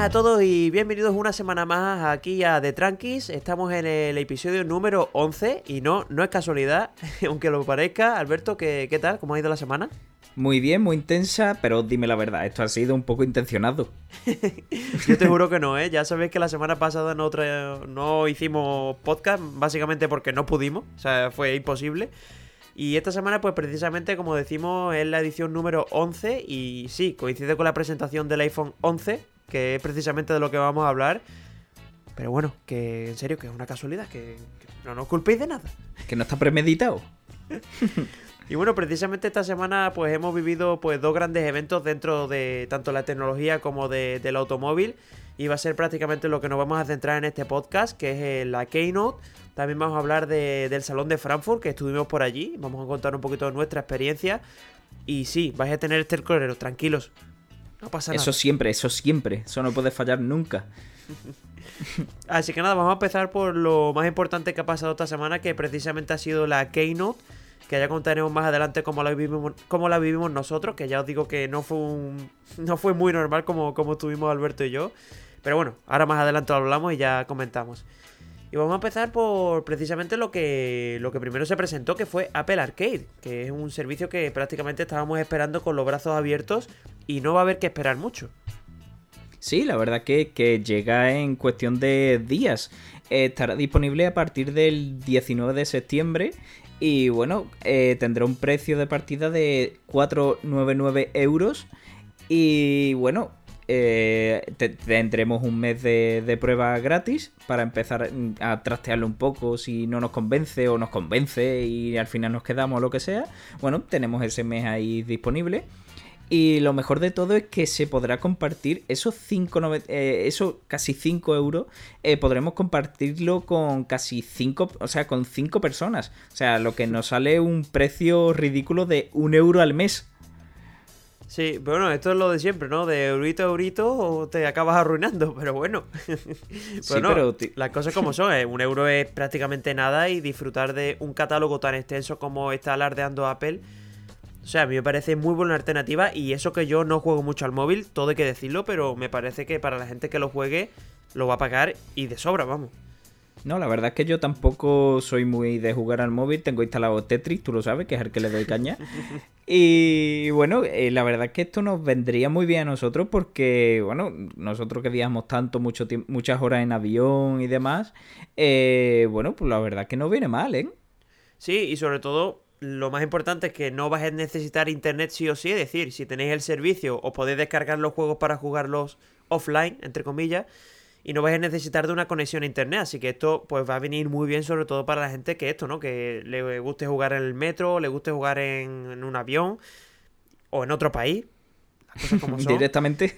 buenas a todos y bienvenidos una semana más aquí a The Tranquis. Estamos en el episodio número 11 y no, no es casualidad, aunque lo parezca. Alberto, ¿qué, qué tal? ¿Cómo ha ido la semana? Muy bien, muy intensa, pero dime la verdad, esto ha sido un poco intencionado. Yo te juro que no, ¿eh? Ya sabéis que la semana pasada no, no hicimos podcast, básicamente porque no pudimos, o sea, fue imposible. Y esta semana, pues precisamente, como decimos, es la edición número 11 y sí, coincide con la presentación del iPhone 11, que es precisamente de lo que vamos a hablar. Pero bueno, que en serio, que es una casualidad, que, no nos culpéis de nada. Que no está premeditado. y bueno, precisamente esta semana pues hemos vivido pues dos grandes eventos dentro de tanto la tecnología como de, del automóvil. Y va a ser prácticamente lo que nos vamos a centrar en este podcast, que es eh, la Keynote. También vamos a hablar del Salón de Frankfurt, que estuvimos por allí. Vamos a contar un poquito de nuestra experiencia. Y sí, vais a tener este correo, tranquilos. No pasa nada. Eso siempre, eso siempre. Eso no puede fallar nunca. Así que nada, vamos a empezar por lo más importante que ha pasado esta semana, que precisamente ha sido la Keynote que ya contaremos más adelante cómo la vivimos, cómo la vivimos nosotros, que ya os digo que no fue un, no fue muy normal como, como estuvimos Alberto y yo. Pero bueno, ahora más adelante lo hablamos y ya comentamos. Y vamos a empezar por precisamente lo que, lo que primero se presentó, que fue Apple Arcade, que es un servicio que prácticamente estábamos esperando con los brazos abiertos y no va a haber que esperar mucho. Sí, la verdad que, que llega en cuestión de días. estará disponible a partir del 19 de septiembre y bueno, eh, tendrá un precio de partida de 4,99 euros. Y bueno, eh, tendremos un mes de, prueba gratis para empezar a trastearlo un poco si no nos convence o nos convence y al final nos quedamos o lo que sea. Bueno, tenemos ese mes ahí disponible. Y lo mejor de todo es que se podrá compartir esos 5, eh, casi 5 euros. Eh, podremos compartirlo con casi 5, o sea, con 5 personas. O sea, lo que nos sale un precio ridículo de 1 euro al mes. Sí, bueno, esto es lo de siempre, ¿no? De eurito a eurito te acabas arruinando, pero bueno. bueno, las cosas como son, ¿eh? un euro es prácticamente nada y disfrutar de un catálogo tan extenso como está alardeando Apple. O sea, a mí me parece muy buena alternativa y eso que yo no juego mucho al móvil, todo hay que decirlo, pero me parece que para la gente que lo juegue lo va a pagar y de sobra, vamos. No, la verdad es que yo tampoco soy muy de jugar al móvil. Tengo instalado Tetris, tú lo sabes, que es el que le doy caña. y bueno, eh, la verdad es que esto nos vendría muy bien a nosotros porque, bueno, nosotros que viajamos tanto, mucho muchas horas en avión y demás, eh, bueno, pues la verdad es que no viene mal, ¿eh? Sí, y sobre todo lo más importante es que no vas a necesitar internet sí o sí, es decir, si tenéis el servicio o podéis descargar los juegos para jugarlos offline, entre comillas, y no vais a necesitar de una conexión a internet. Así que esto pues va a venir muy bien, sobre todo para la gente que esto, ¿no? Que le guste jugar en el metro, le guste jugar en, un avión o en otro país. Las cosas como son. Directamente.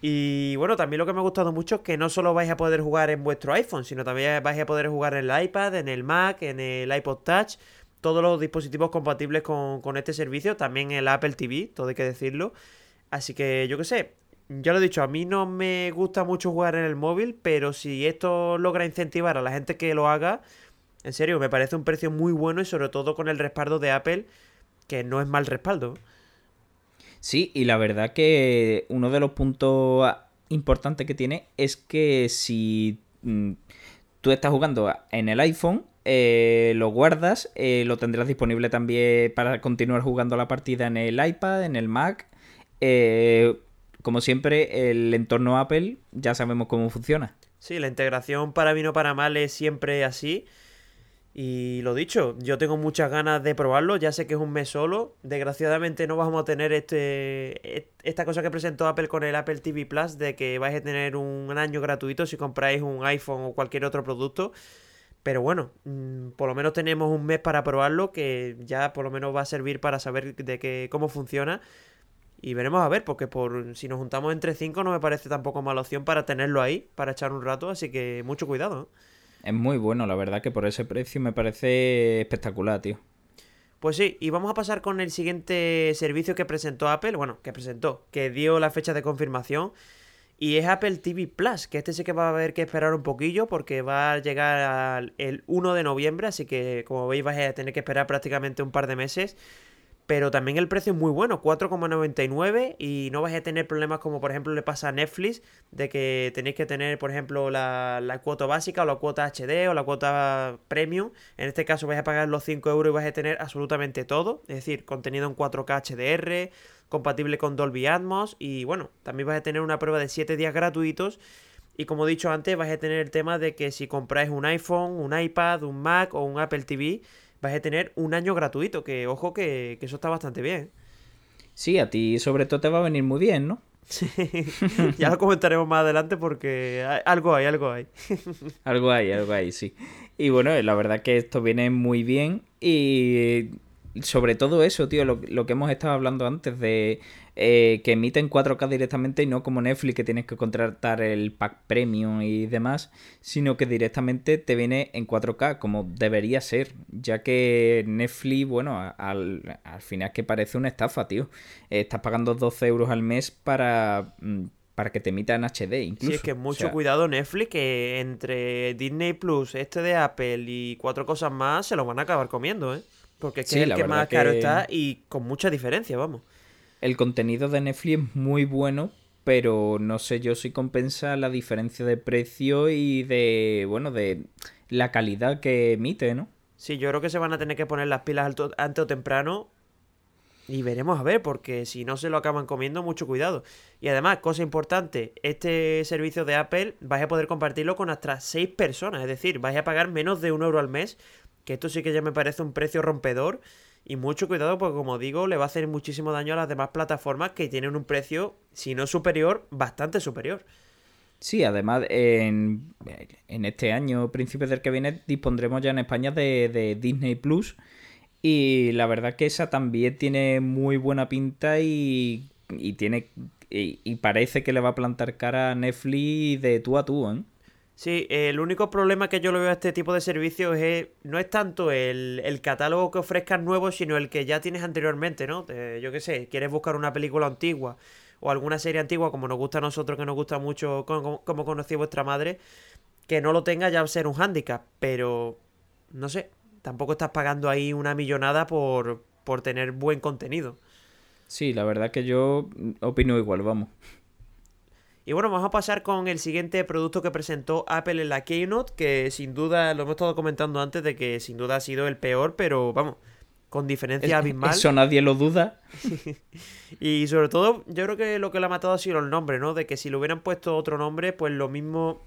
Y bueno, también lo que me ha gustado mucho es que no solo vais a poder jugar en vuestro iPhone, sino también vais a poder jugar en el iPad, en el Mac, en el iPod Touch, todos los dispositivos compatibles con, con este servicio, también el Apple TV, todo hay que decirlo. Así que yo qué sé, ya lo he dicho, a mí no me gusta mucho jugar en el móvil, pero si esto logra incentivar a la gente que lo haga, en serio, me parece un precio muy bueno y sobre todo con el respaldo de Apple, que no es mal respaldo. Sí, y la verdad que uno de los puntos importantes que tiene es que si mm, tú estás jugando en el iPhone, eh, lo guardas, eh, lo tendrás disponible también para continuar jugando la partida en el iPad, en el Mac. Eh, como siempre, el entorno Apple ya sabemos cómo funciona. Sí, la integración para bien o para mal es siempre así. Y lo dicho, yo tengo muchas ganas de probarlo, ya sé que es un mes solo. Desgraciadamente no vamos a tener este esta cosa que presentó Apple con el Apple TV Plus de que vais a tener un año gratuito si compráis un iPhone o cualquier otro producto. Pero bueno, mm, por lo menos tenemos un mes para probarlo que ya por lo menos va a servir para saber de qué, cómo funciona. Y veremos a ver, porque por si nos juntamos entre cinco no me parece tampoco mala opción para tenerlo ahí, para echar un rato, así que mucho cuidado. Es muy bueno, la verdad que por ese precio me parece espectacular, tío. Pues sí, y vamos a pasar con el siguiente servicio que presentó Apple, bueno, que presentó, que dio la fecha de confirmación, y es Apple TV Plus, que este sí que va a haber que esperar un poquillo porque va a llegar el 1 de noviembre, así que como veis vais a tener que esperar prácticamente un par de meses. Pero también el precio es muy bueno, 4,99 y no vais a tener problemas como por ejemplo le pasa a Netflix, de que tenéis que tener por ejemplo la, la cuota básica o la cuota HD o la cuota premium. En este caso vais a pagar los 5 euros y vais a tener absolutamente todo, es decir, contenido en 4K HDR, compatible con Dolby Atmos y bueno, también vais a tener una prueba de 7 días gratuitos. Y como he dicho antes, vais a tener el tema de que si compráis un iPhone, un iPad, un Mac o un Apple TV, vais a tener un año gratuito, que ojo que, eso está bastante bien. Sí, a ti sobre todo te va a venir muy bien, ¿no? Sí, ya lo comentaremos más adelante porque algo hay, algo hay. algo hay, algo hay, sí. Y bueno, la verdad que esto viene muy bien y sobre todo eso, tío, lo, lo que hemos estado hablando antes de eh, que emiten 4K directamente y no como Netflix que tienes que contratar el pack premium y demás, sino que directamente te viene en 4K como debería ser, ya que Netflix, bueno, al, al final que parece una estafa, tío. estás pagando 12 euros al mes para mm, para que te emita en HD incluso. Sí, es que mucho cuidado Netflix que entre Disney Plus, este de Apple y cuatro cosas más se lo van a acabar comiendo, ¿eh? Porque es que es el que más caro está y con mucha diferencia, vamos el contenido de Netflix es muy bueno, pero no sé yo si compensa la diferencia de precio y de, bueno, de la calidad que emite, ¿no? Sí, yo creo que se van a tener que poner las pilas antes o temprano y veremos a ver, porque si no se lo acaban comiendo, mucho cuidado. Y además, cosa importante, este servicio de Apple vais a poder compartirlo con hasta 6 personas, es decir, vais a pagar menos de un euro al mes, que esto sí que ya me parece un precio rompedor y mucho cuidado porque, como digo, le va a hacer muchísimo daño a las demás plataformas que tienen un precio, si no superior, bastante superior. Sí, además, en, este año, principios del que viene, dispondremos ya en España de, Disney Plus. Y la verdad que esa también tiene muy buena pinta y, y tiene y, y, parece que le va a plantar cara a Netflix de tú a tú, ¿eh? Sí, el único problema que yo le veo a este tipo de servicios es no es tanto el, catálogo que ofrezcan nuevo, sino el que ya tienes anteriormente, ¿no? yo qué sé, quieres buscar una película antigua o alguna serie antigua, como nos gusta a nosotros, que nos gusta mucho, como, como conocí vuestra madre, que no lo tenga ya a ser un hándicap, pero no sé, tampoco estás pagando ahí una millonada por, por tener buen contenido. Sí, la verdad que yo opino igual, vamos. Y bueno, vamos a pasar con el siguiente producto que presentó Apple en la Keynote, que sin duda, lo hemos estado comentando antes, de que sin duda ha sido el peor, pero vamos, con diferencia abismal. Eso nadie lo duda. y sobre todo, yo creo que lo que le ha matado ha sido el nombre, ¿no? De que si le hubieran puesto otro nombre, pues lo mismo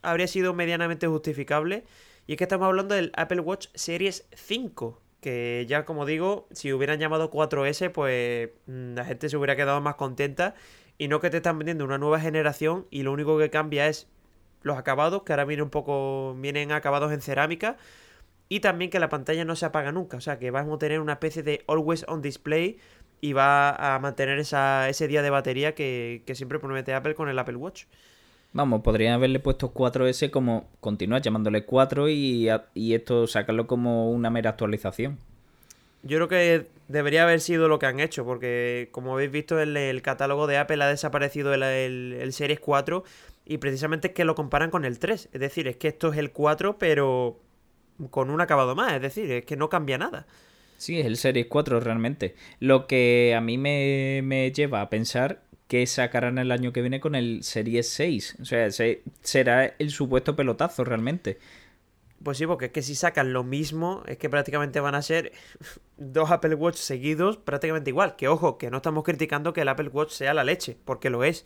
habría sido medianamente justificable. Y es que estamos hablando del Apple Watch Series 5, que ya como digo, si hubieran llamado 4S, pues mm, la gente se hubiera quedado más contenta y no que te están vendiendo una nueva generación y lo único que cambia es los acabados, que ahora vienen un poco, vienen acabados en cerámica y también que la pantalla no se apaga nunca, o sea que vamos a tener una especie de always on display y va a mantener esa, ese día de batería que, siempre promete Apple con el Apple Watch. Vamos, podrían haberle puesto 4S como continuar llamándole 4 y, y esto sacarlo como una mera actualización. Yo creo que debería haber sido lo que han hecho, porque como habéis visto en el catálogo de Apple ha desaparecido el, el, Series 4 y precisamente es que lo comparan con el 3. Es decir, es que esto es el 4 pero con un acabado más, es decir, es que no cambia nada. Sí, es el Series 4 realmente. Lo que a mí me, me lleva a pensar que sacarán el año que viene con el Series 6. O sea, será el supuesto pelotazo realmente. Pues sí, porque es que si sacan lo mismo, es que prácticamente van a ser dos Apple Watch seguidos prácticamente igual. Que ojo, que no estamos criticando que el Apple Watch sea la leche, porque lo es.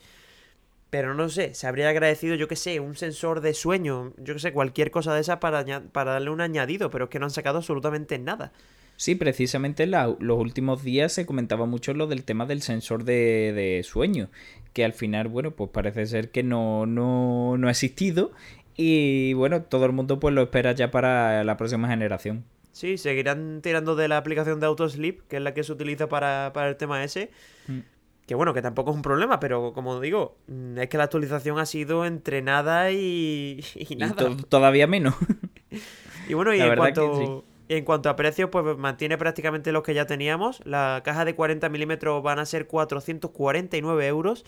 Pero no sé, se habría agradecido, yo que sé, un sensor de sueño, yo que sé, cualquier cosa de esa para, para darle un añadido, pero es que no han sacado absolutamente nada. Sí, precisamente los últimos días se comentaba mucho lo del tema del sensor de, de, sueño, que al final, bueno, pues parece ser que no, no, no ha existido y bueno, todo el mundo pues lo espera ya para la próxima generación. Sí, seguirán tirando de la aplicación de Autosleep, que es la que se utiliza para, el tema ese. Mm. Que bueno, que tampoco es un problema, pero como digo, mm, es que la actualización ha sido entrenada y, y nada. todavía menos. y bueno, y en cuanto, en cuanto a precios, pues mantiene prácticamente los que ya teníamos. La caja de 40 milímetros van a ser 449 euros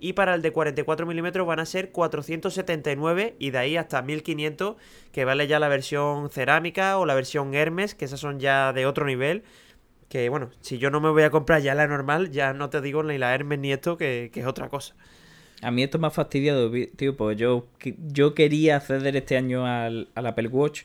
y para el de 44 milímetros van a ser 479 y de ahí hasta 1500 que vale ya la versión cerámica o la versión Hermes, que esas son ya de otro nivel. Que bueno, si yo no me voy a comprar ya la normal, ya no te digo ni la Hermes ni esto, que, que es otra cosa. A mí esto me ha fastidiado, tío, pues yo, yo quería acceder este año al, Apple Watch,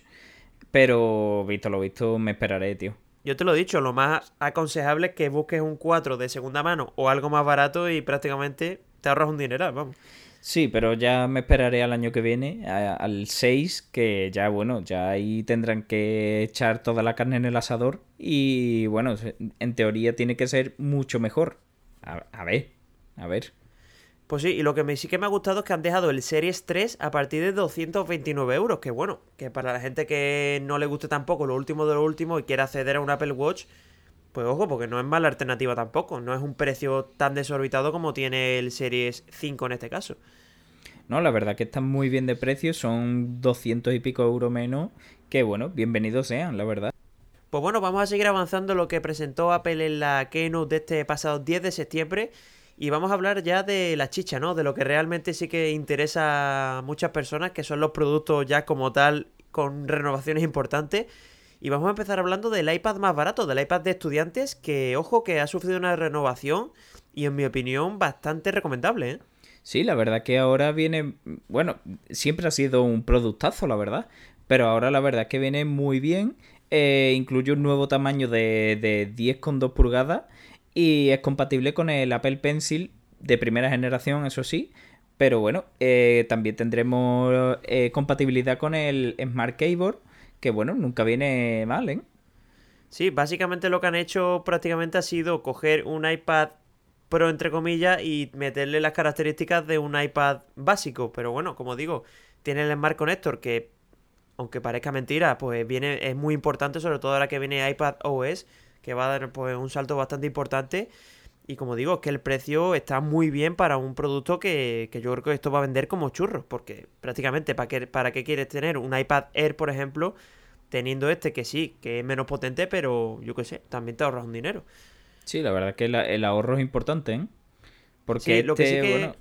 pero visto lo visto, me esperaré, tío. Yo te lo he dicho, lo más aconsejable es que busques un 4 de segunda mano o algo más barato y prácticamente te ahorras un dineral, vamos. Sí, pero ya me esperaré al año que viene, al 6, que ya, bueno, ya ahí tendrán que echar toda la carne en el asador y, bueno, en teoría tiene que ser mucho mejor. a ver, a ver. Pues sí, y lo que me, sí que me ha gustado es que han dejado el Series 3 a partir de 229 euros. Que bueno, que para la gente que no le guste tampoco lo último de lo último y quiera acceder a un Apple Watch, pues ojo, porque no es mala alternativa tampoco. No es un precio tan desorbitado como tiene el Series 5 en este caso. No, la verdad que están muy bien de precio, son 200 y pico euros menos. Que bueno, bienvenidos sean, la verdad. Pues bueno, vamos a seguir avanzando lo que presentó Apple en la keynote de este pasado 10 de septiembre. Y vamos a hablar ya de la chicha, ¿no? De lo que realmente sí que interesa a muchas personas, que son los productos ya como tal, con renovaciones importantes. Y vamos a empezar hablando del iPad más barato, del iPad de estudiantes, que ojo que ha sufrido una renovación y en mi opinión bastante recomendable, ¿eh? Sí, la verdad que ahora viene, bueno, siempre ha sido un productazo, la verdad, pero ahora la verdad que viene muy bien, eh, incluye un nuevo tamaño de, de 10,2 pulgadas y es compatible con el Apple Pencil de primera generación, eso sí. Pero bueno, eh, también tendremos compatibilidad con el Smart Keyboard, que bueno, nunca viene mal, ¿eh? Sí, básicamente lo que han hecho prácticamente ha sido coger un iPad Pro, entre comillas, y meterle las características de un iPad básico. Pero bueno, como digo, tiene el Smart Connector que, aunque parezca mentira, pues viene, es muy importante, sobre todo ahora que viene iPad OS que va a dar pues, un salto bastante importante. Y como digo, es que el precio está muy bien para un producto que, yo creo que esto va a vender como churros. Porque prácticamente, ¿para qué, ¿para qué quieres tener un iPad Air, por ejemplo? Teniendo este que sí, que es menos potente, pero yo qué sé, también te ahorras un dinero. Sí, la verdad es que el ahorro es importante, ¿eh? Porque lo que este, sí que... bueno,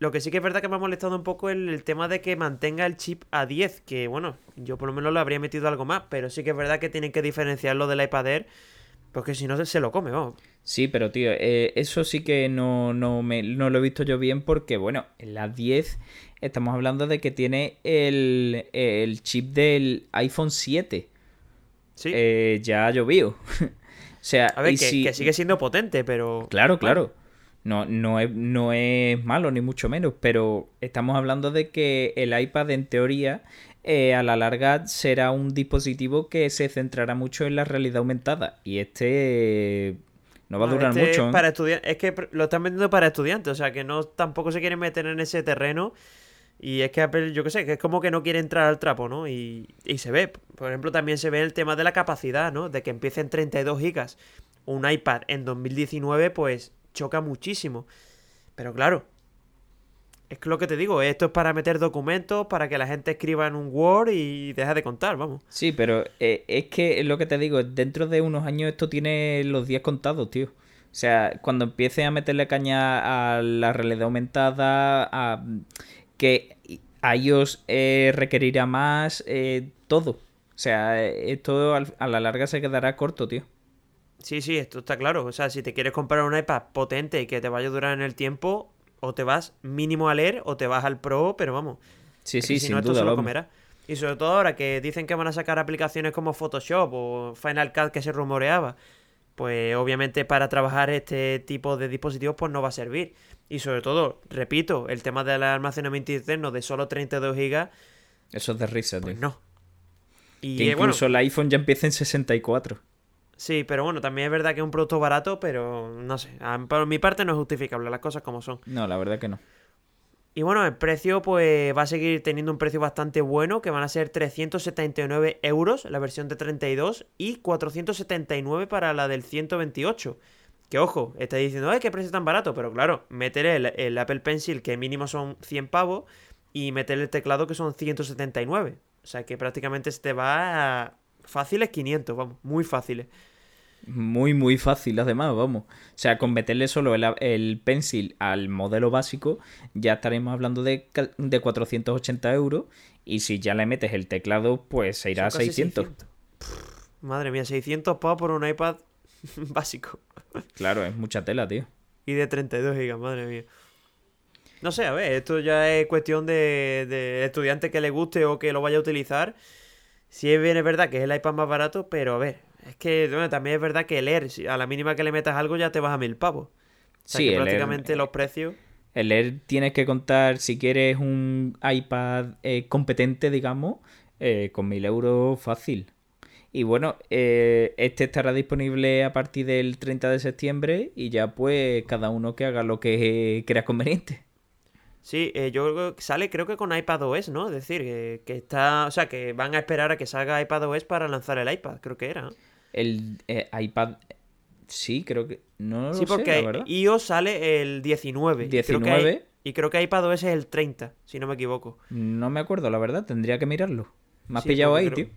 lo que sí que es verdad que me ha molestado un poco el, el, tema de que mantenga el chip a 10, que bueno, yo por lo menos lo habría metido algo más, pero sí que es verdad que tienen que diferenciarlo del iPad Air, porque si no se lo come, vamos. Sí, pero tío, eh, eso sí que no, no, me, no lo he visto yo bien porque, bueno, en la 10 estamos hablando de que tiene el, el chip del iPhone 7. Sí. Eh, ya ha llovido. o sea, a ver, que, que, sigue siendo potente, pero... Claro, claro. No, no, es, no es malo, ni mucho menos, pero estamos hablando de que el iPad, en teoría, eh, a la larga será un dispositivo que se centrará mucho en la realidad aumentada. Y este no va a durar este mucho. ¿eh? Para Es que lo están vendiendo para estudiantes, o sea que no tampoco se quieren meter en ese terreno. Y es que Apple, yo qué sé, que es como que no quiere entrar al trapo, ¿no? Y, y se ve. Por ejemplo, también se ve el tema de la capacidad, ¿no? De que empiece en 32 gigas un iPad en 2019, pues choca muchísimo. Pero claro, es lo que te digo, esto es para meter documentos, para que la gente escriba en un Word y deja de contar, vamos. Sí, pero eh, es que es lo que te digo, dentro de unos años esto tiene los días contados, tío. O sea, cuando empiece a meterle caña a la realidad aumentada, a que a ellos eh, requerirá más, eh, todo. O sea, esto a la larga se quedará corto, tío. Sí, sí, esto está claro. O sea, si te quieres comprar un iPad potente y que te vaya a durar en el tiempo, o te vas mínimo a leer o te vas al Pro, pero vamos. Sí, sí, sin duda. lo comerá. Y sobre todo ahora que dicen que van a sacar aplicaciones como Photoshop o Final Cut que se rumoreaba, pues obviamente para trabajar este tipo de dispositivos pues no va a servir. Y sobre todo, repito, el tema del almacenamiento interno de solo 32 GB. Eso es de risa, pues no. Y que incluso el iPhone ya empieza en 64. Sí, pero bueno, también es verdad que es un producto barato, pero no sé, por mi parte no es justificable, las cosas como son. No, la verdad que no. Y bueno, el precio pues va a seguir teniendo un precio bastante bueno, que van a ser 379 euros la versión de 32 y 479 para la del 128. Que ojo, está diciendo, ¡ay, qué precio tan barato! Pero claro, meteré el, el, Apple Pencil, que mínimo son 100 pavos, y meter el teclado, que son 179. O sea que prácticamente se te va a fáciles 500, vamos, muy fáciles. Muy, muy fácil, además, vamos. O sea, con meterle solo el, pencil al modelo básico, ya estaremos hablando de, de 480 euros. Y si ya le metes el teclado, pues se irá a 600. Madre mía, 600 pavos por un iPad básico. Claro, es mucha tela, tío. Y de 32 gigas, madre mía. No sé, a ver, esto ya es cuestión de, de estudiante que le guste o que lo vaya a utilizar. Si es bien es verdad que es el iPad más barato, pero a ver, es que bueno, también es verdad que leer, si a la mínima que le metas algo ya te vas a mil pavos. O sea, Sí, que el Air- prácticamente los precios. El Air tienes que contar, si quieres un iPad eh, competente, digamos, eh, con 1000 euros fácil. Y bueno, eh, este estará disponible a partir del 30 de septiembre y ya pues cada uno que haga lo que crea conveniente. Sí, eh, yo creo que sale creo que con iPadOS, ¿no? Es decir, que, que está, o sea, que van a esperar a que salga iPadOS para lanzar el iPad, creo que era. ¿no? El eh, iPad, sí, creo que... No lo sí, sé, porque la verdad. iOS sale el 19. y creo que 19. y creo que iPadOS es el 30, si no me equivoco. No me acuerdo, la verdad, tendría que mirarlo. Me has Sí, pillado ahí, creo- tío.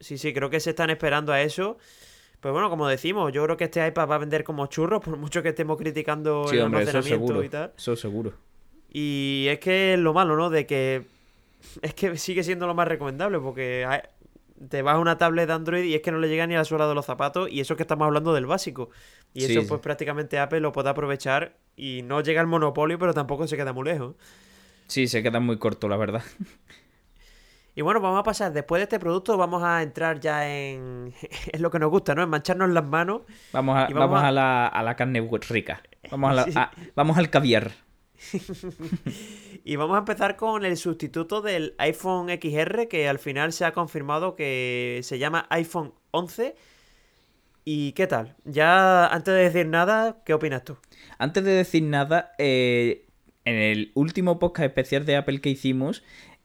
Sí, sí, creo que se están esperando a eso. Pues bueno, como decimos, yo creo que este iPad va a vender como churros, por mucho que estemos criticando Sí, el hombre, eso almacenamiento seguro. y tal. Eso seguro. Y es que es lo malo, ¿no? De que es que sigue siendo lo más recomendable porque te vas a una tablet de Android y es que no le llega ni a la suela de los zapatos y eso que estamos hablando del básico. Y Sí, eso sí. pues prácticamente Apple lo puede aprovechar y no llega al monopolio, pero tampoco se queda muy lejos. Sí, se queda muy corto, la verdad. Y bueno, vamos a pasar, después de este producto vamos a entrar ya en, en lo que nos gusta, ¿no? En mancharnos las manos. Vamos a, vamos vamos a- a la, a la carne rica. Vamos, a la- Sí. a- vamos al caviar. Y vamos a empezar con el sustituto del iPhone XR, que al final se ha confirmado que se llama iPhone 11. ¿Y qué tal? Ya antes de decir nada, ¿qué opinas tú? Antes de decir nada, eh, en el último podcast especial de Apple que hicimos,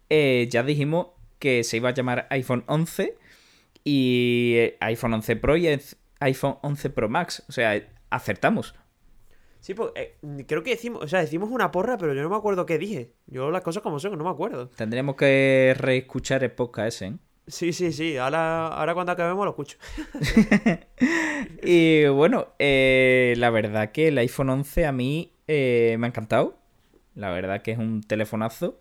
eh, ya dijimos que se iba a llamar iPhone 11 y eh, iPhone 11 Pro y iPhone 11 Pro Max. O sea, acertamos. Sí, pues eh, creo que decimos, o sea, decimos una porra, pero yo no me acuerdo qué dije. Yo las cosas como son, no me acuerdo. Tendremos que reescuchar el podcast ese, ¿eh? Sí, sí, sí. Ahora, ahora cuando acabemos lo escucho. Y bueno, eh, la verdad que el iPhone 11 a mí eh, me ha encantado. La verdad que es un telefonazo.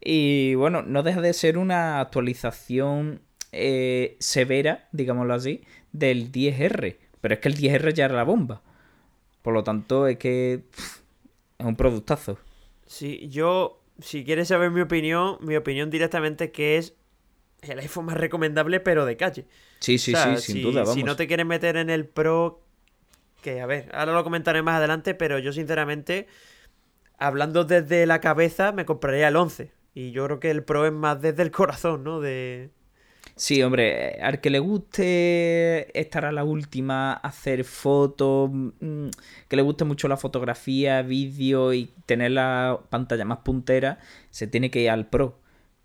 Y bueno, no deja de ser una actualización eh, severa, digámoslo así, del 10R. Pero es que el 10R ya era la bomba. Por lo tanto, es que pff, es un productazo. Sí, yo, si quieres saber mi opinión, mi opinión directamente que es el iPhone más recomendable, pero de calle. Sí, sí, O sea, sí, sin si, duda, vamos. Si no te quieres meter en el Pro, que a ver, ahora lo comentaré más adelante, pero yo sinceramente, hablando desde la cabeza, me compraría el 11. Y yo creo que el Pro es más desde el corazón, ¿no? De... Sí, hombre, al que le guste estar a la última, hacer fotos, mm, que le guste mucho la fotografía, vídeo y tener la pantalla más puntera, se tiene que ir al Pro.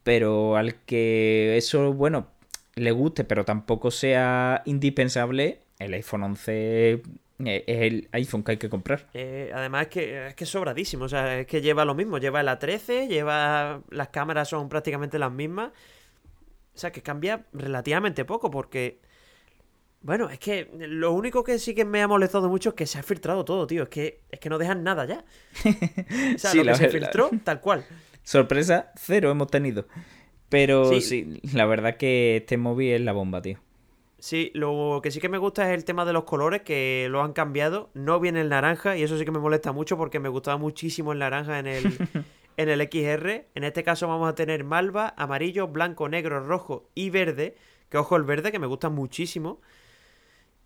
Pero al que eso, bueno, le guste, pero tampoco sea indispensable, el iPhone 11 es el iPhone que hay que comprar. eh, además es que es que sobradísimo, o sea, es que lleva lo mismo, lleva el A13, lleva las cámaras son prácticamente las mismas. O sea, que cambia relativamente poco porque bueno, es que lo único que sí que me ha molestado mucho es que se ha filtrado todo, tío, es que es que no dejan nada ya. O sea, Sí, lo que la se verdad. filtró, tal cual. Sorpresa, cero hemos tenido. Pero Sí. sí, la verdad que este móvil es la bomba, tío. Sí, lo que sí que me gusta es el tema de los colores, que lo han cambiado. No viene el naranja, y eso sí que me molesta mucho porque me gustaba muchísimo el naranja en el, en el XR. En este caso vamos a tener malva, amarillo, blanco, negro, rojo y verde. Que ojo el verde, que me gusta muchísimo.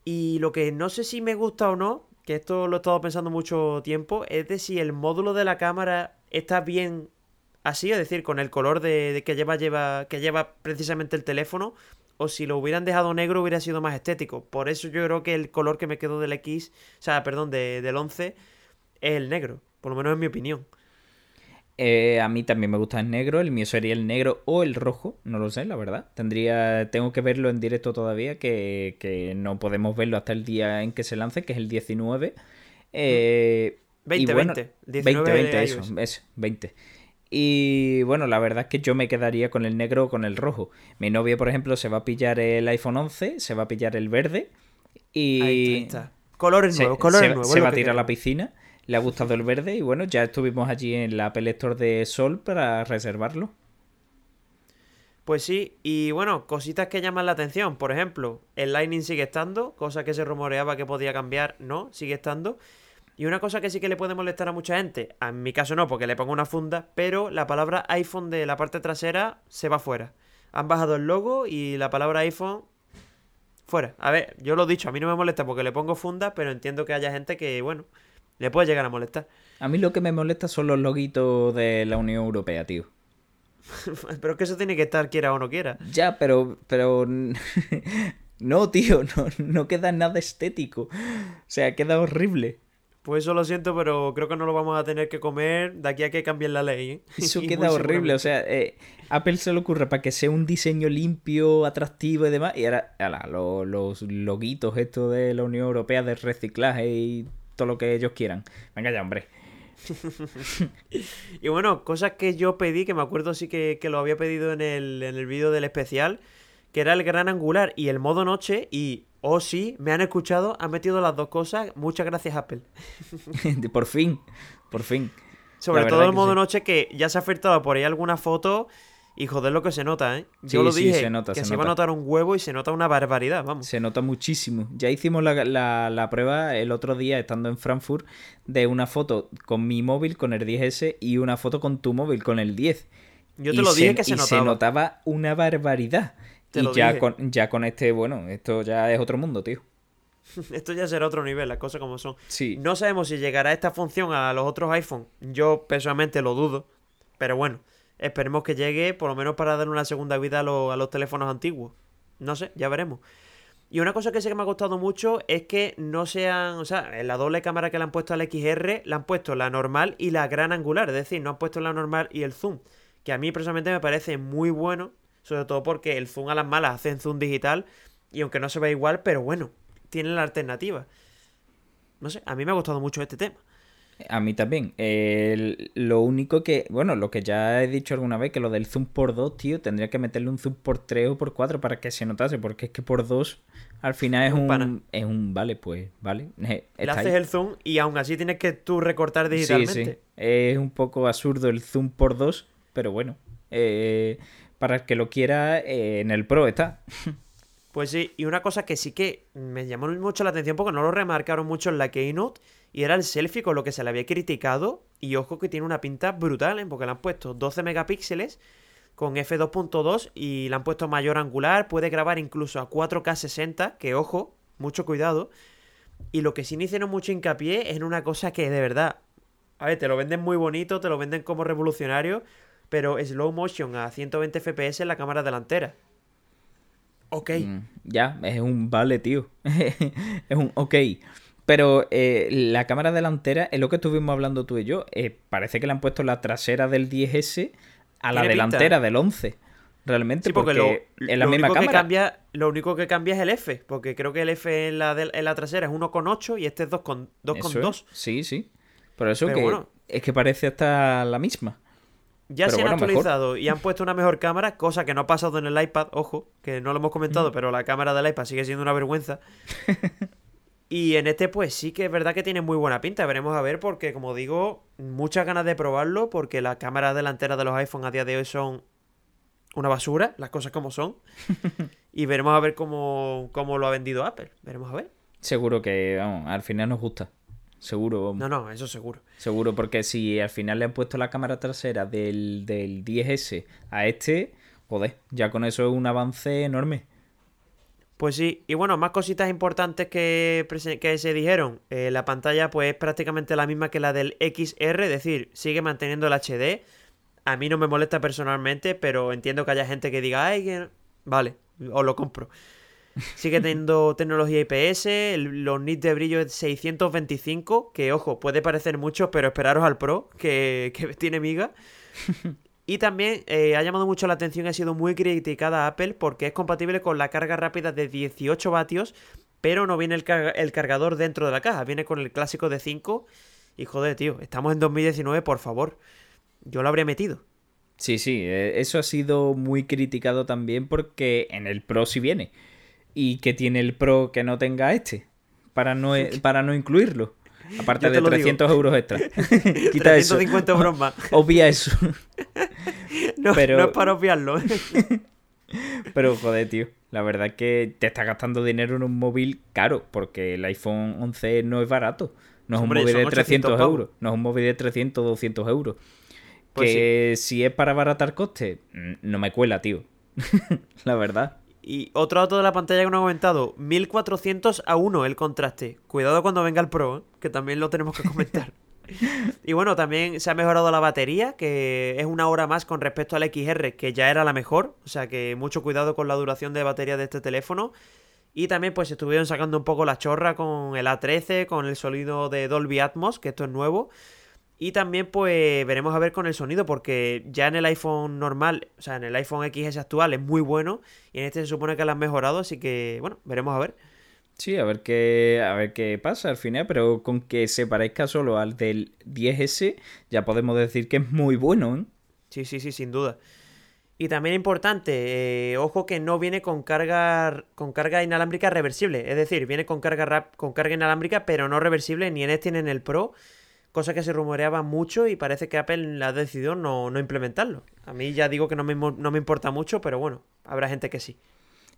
Y lo que no sé si me gusta o no, que esto lo he estado pensando mucho tiempo, es de si el módulo de la cámara está bien así, es decir, con el color de, que lleva, lleva, que lleva precisamente el teléfono, o si lo hubieran dejado negro hubiera sido más estético. Por eso yo creo que el color que me quedó del X, o sea, perdón, de- del 11, es el negro, por lo menos en mi opinión. Eh, a mí también me gusta el negro, el mío sería el negro o el rojo, no lo sé, la verdad. Tendría, tengo que verlo en directo todavía, que, que no podemos verlo hasta el día en que se lance, que es el 19. Eh, y 20, bueno, 20, 19 20, de eso, iOS. eso, 20. Y bueno, la verdad es que yo me quedaría con el negro o con el rojo. Mi novia, por ejemplo, se va a pillar el iPhone 11, se va a pillar el verde y Ahí está, ahí está. Colores se, nuevos, colores se- se va a tirar a la piscina. Le ha gustado el verde y bueno, ya estuvimos allí en la Apple Store de Sol para reservarlo. Pues sí, y bueno, cositas que llaman la atención. Por ejemplo, el Lightning sigue estando, cosa que se rumoreaba que podía cambiar, no, sigue estando. Y una cosa que sí que le puede molestar a mucha gente, en mi caso no, porque le pongo una funda, pero la palabra iPhone de la parte trasera se va fuera. Han bajado el logo y la palabra iPhone fuera. A ver, yo lo he dicho, a mí no me molesta porque le pongo funda, pero entiendo que haya gente que, bueno, le puede llegar a molestar. A mí lo que me molesta son los loguitos de la Unión Europea, tío. pero es que eso tiene que estar quiera o no quiera. Ya, pero. pero. no, tío, no, no queda nada estético. O sea, queda horrible. Pues eso lo siento, pero creo que no lo vamos a tener que comer de aquí a que cambien la ley. ¿eh? Eso queda horrible. O sea, eh, Apple se le ocurre para que sea un diseño limpio, atractivo y demás. Y ahora, los, los loguitos estos de la Unión Europea de reciclaje y todo lo que ellos quieran. Venga ya, hombre. y bueno, cosas que yo pedí, que me acuerdo sí que, lo había pedido en el, en el vídeo del especial, que era el gran angular y el modo noche. Y Oh, sí, me han escuchado, han metido las dos cosas. Muchas gracias, Apple. por fin, por fin. Sobre todo el modo noche que ya se ha ofertado por ahí alguna foto y joder lo que se nota, ¿eh? Yo lo dije, que se, iba a notar un huevo y se nota una barbaridad, vamos. Se nota muchísimo. Ya hicimos la, prueba el otro día estando en Frankfurt de una foto con mi móvil, con el 10S, y una foto con tu móvil, con el 10. Yo te lo dije que se notaba. se notaba una barbaridad y ya con, ya con este, bueno, esto ya es otro mundo, tío. Esto ya será otro nivel, las cosas como son. Sí. No sabemos si llegará esta función a los otros iPhone. Yo personalmente lo dudo. Pero bueno, esperemos que llegue por lo menos para darle una segunda vida a, a los teléfonos antiguos. No sé, ya veremos. Y una cosa que sé que me ha costado mucho es que no sean, o sea, en la doble cámara que le han puesto al XR, le han puesto la normal y la gran angular, es decir, no han puesto la normal y el zoom, que a mí personalmente me parece muy bueno sobre todo porque el zoom a las malas hace en zoom digital y aunque no se ve igual, pero bueno, tiene la alternativa. No sé, a mí me ha gustado mucho este tema. A mí también. lo único que, bueno, lo que ya he dicho alguna vez, que lo del zoom por 2, tío, tendría que meterle un zoom por 3 o por 4 para que se notase, porque es que por 2 al final es un, es un, vale, pues, vale. Le haces el zoom y aún así tienes que tú recortar digitalmente. Sí, sí. Es un poco absurdo el zoom por 2, pero bueno. Eh, para el que lo quiera, eh, en el Pro está. Pues sí, y una cosa que sí que me llamó mucho la atención porque no lo remarcaron mucho en la Keynote y era el selfie con lo que se le había criticado y ojo que tiene una pinta brutal, ¿eh? porque le han puesto 12 megapíxeles con f2.2 y le han puesto mayor angular, puede grabar incluso a 4K 60, que ojo, mucho cuidado. Y lo que sí hicieron mucho hincapié es en una cosa que de verdad, a ver, te lo venden muy bonito, te lo venden como revolucionario, pero slow motion a 120 fps en la cámara delantera. Ok. Mm, ya, es un vale, tío. es un ok. Pero eh, la cámara delantera, es lo que estuvimos hablando tú y yo, eh, parece que le han puesto la trasera del 10S a la delantera del 11. Realmente, porque, lo, la misma cámara. Que cambia, lo único que cambia es el F, porque creo que el F en la, en la trasera es 1,8 y este es 2,2. Sí, sí. Por eso que es que parece hasta la misma. Ya se han actualizado y han puesto una mejor cámara, cosa que no ha pasado en el iPad, ojo, que no lo hemos comentado, mm. pero la cámara del iPad sigue siendo una vergüenza. y en este, pues sí que es verdad que tiene muy buena pinta. Veremos a ver, porque como digo, muchas ganas de probarlo, porque las cámaras delanteras de los iPhone a día de hoy son una basura, las cosas como son. y veremos a ver cómo, cómo lo ha vendido Apple. Veremos a ver. Seguro que, vamos, al final nos gusta seguro. No, no, eso seguro. Seguro, porque si al final le han puesto la cámara trasera del, 10S a este, joder, ya con eso es un avance enorme. Pues sí, y bueno, más cositas importantes que, que se dijeron. Eh, la pantalla pues es prácticamente la misma que la del XR, es decir, sigue manteniendo el HD. A mí no me molesta personalmente, pero entiendo que haya gente que diga, ay, que... vale, os lo compro. Sigue teniendo tecnología IPS, los nits de brillo es 625, que ojo, puede parecer mucho, pero esperaros al Pro, que, tiene miga. Y también eh, ha llamado mucho la atención y ha sido muy criticada Apple porque es compatible con la carga rápida de 18 vatios, pero no viene el, el cargador dentro de la caja, viene con el clásico de 5. Y joder, tío, estamos en 2019, por favor. Yo lo habría metido. Sí, sí, eh, eso ha sido muy criticado también porque en el Pro sí viene. ¿Y que tiene el Pro que no tenga este? Para no, e, para no incluirlo. Aparte de 300 euros extra. Quita 350 euros más. Obvia eso. no, Pero... no es para obviarlo. Pero joder, tío, la verdad es que te estás gastando dinero en un móvil caro, porque el iPhone 11 no es barato. No es un móvil de 300 euros, no es un móvil de 300 200 euros. Pues que si es para abaratar costes, mm, no me cuela, tío. la verdad. Y otro dato de la pantalla que no he comentado, 1400 a 1 el contraste. Cuidado cuando venga el Pro, ¿eh? que también lo tenemos que comentar. y bueno, también se ha mejorado la batería, que es una hora más con respecto al XR, que ya era la mejor. O sea que mucho cuidado con la duración de batería de este teléfono. Y también pues estuvieron sacando un poco la chorra con el A13, con el sonido de Dolby Atmos, que esto es nuevo. Y también pues veremos a ver con el sonido, porque ya en el iPhone normal, o sea, en el iPhone XS actual es muy bueno y en este se supone que lo han mejorado, así que bueno, veremos a ver. Sí, a ver qué, a ver qué pasa al final, pero con que se parezca solo al del 10S, ya podemos decir que es muy bueno, ¿eh? Sí, sí, sí, sin duda. Y también importante, eh, ojo que no viene con carga, con carga inalámbrica reversible, es decir, viene con carga, con carga inalámbrica, pero no reversible ni en este ni en el Pro cosa que se rumoreaba mucho y parece que Apple ha decidido no, implementarlo. A mí ya digo que no me, no me importa mucho, pero bueno, habrá gente que sí.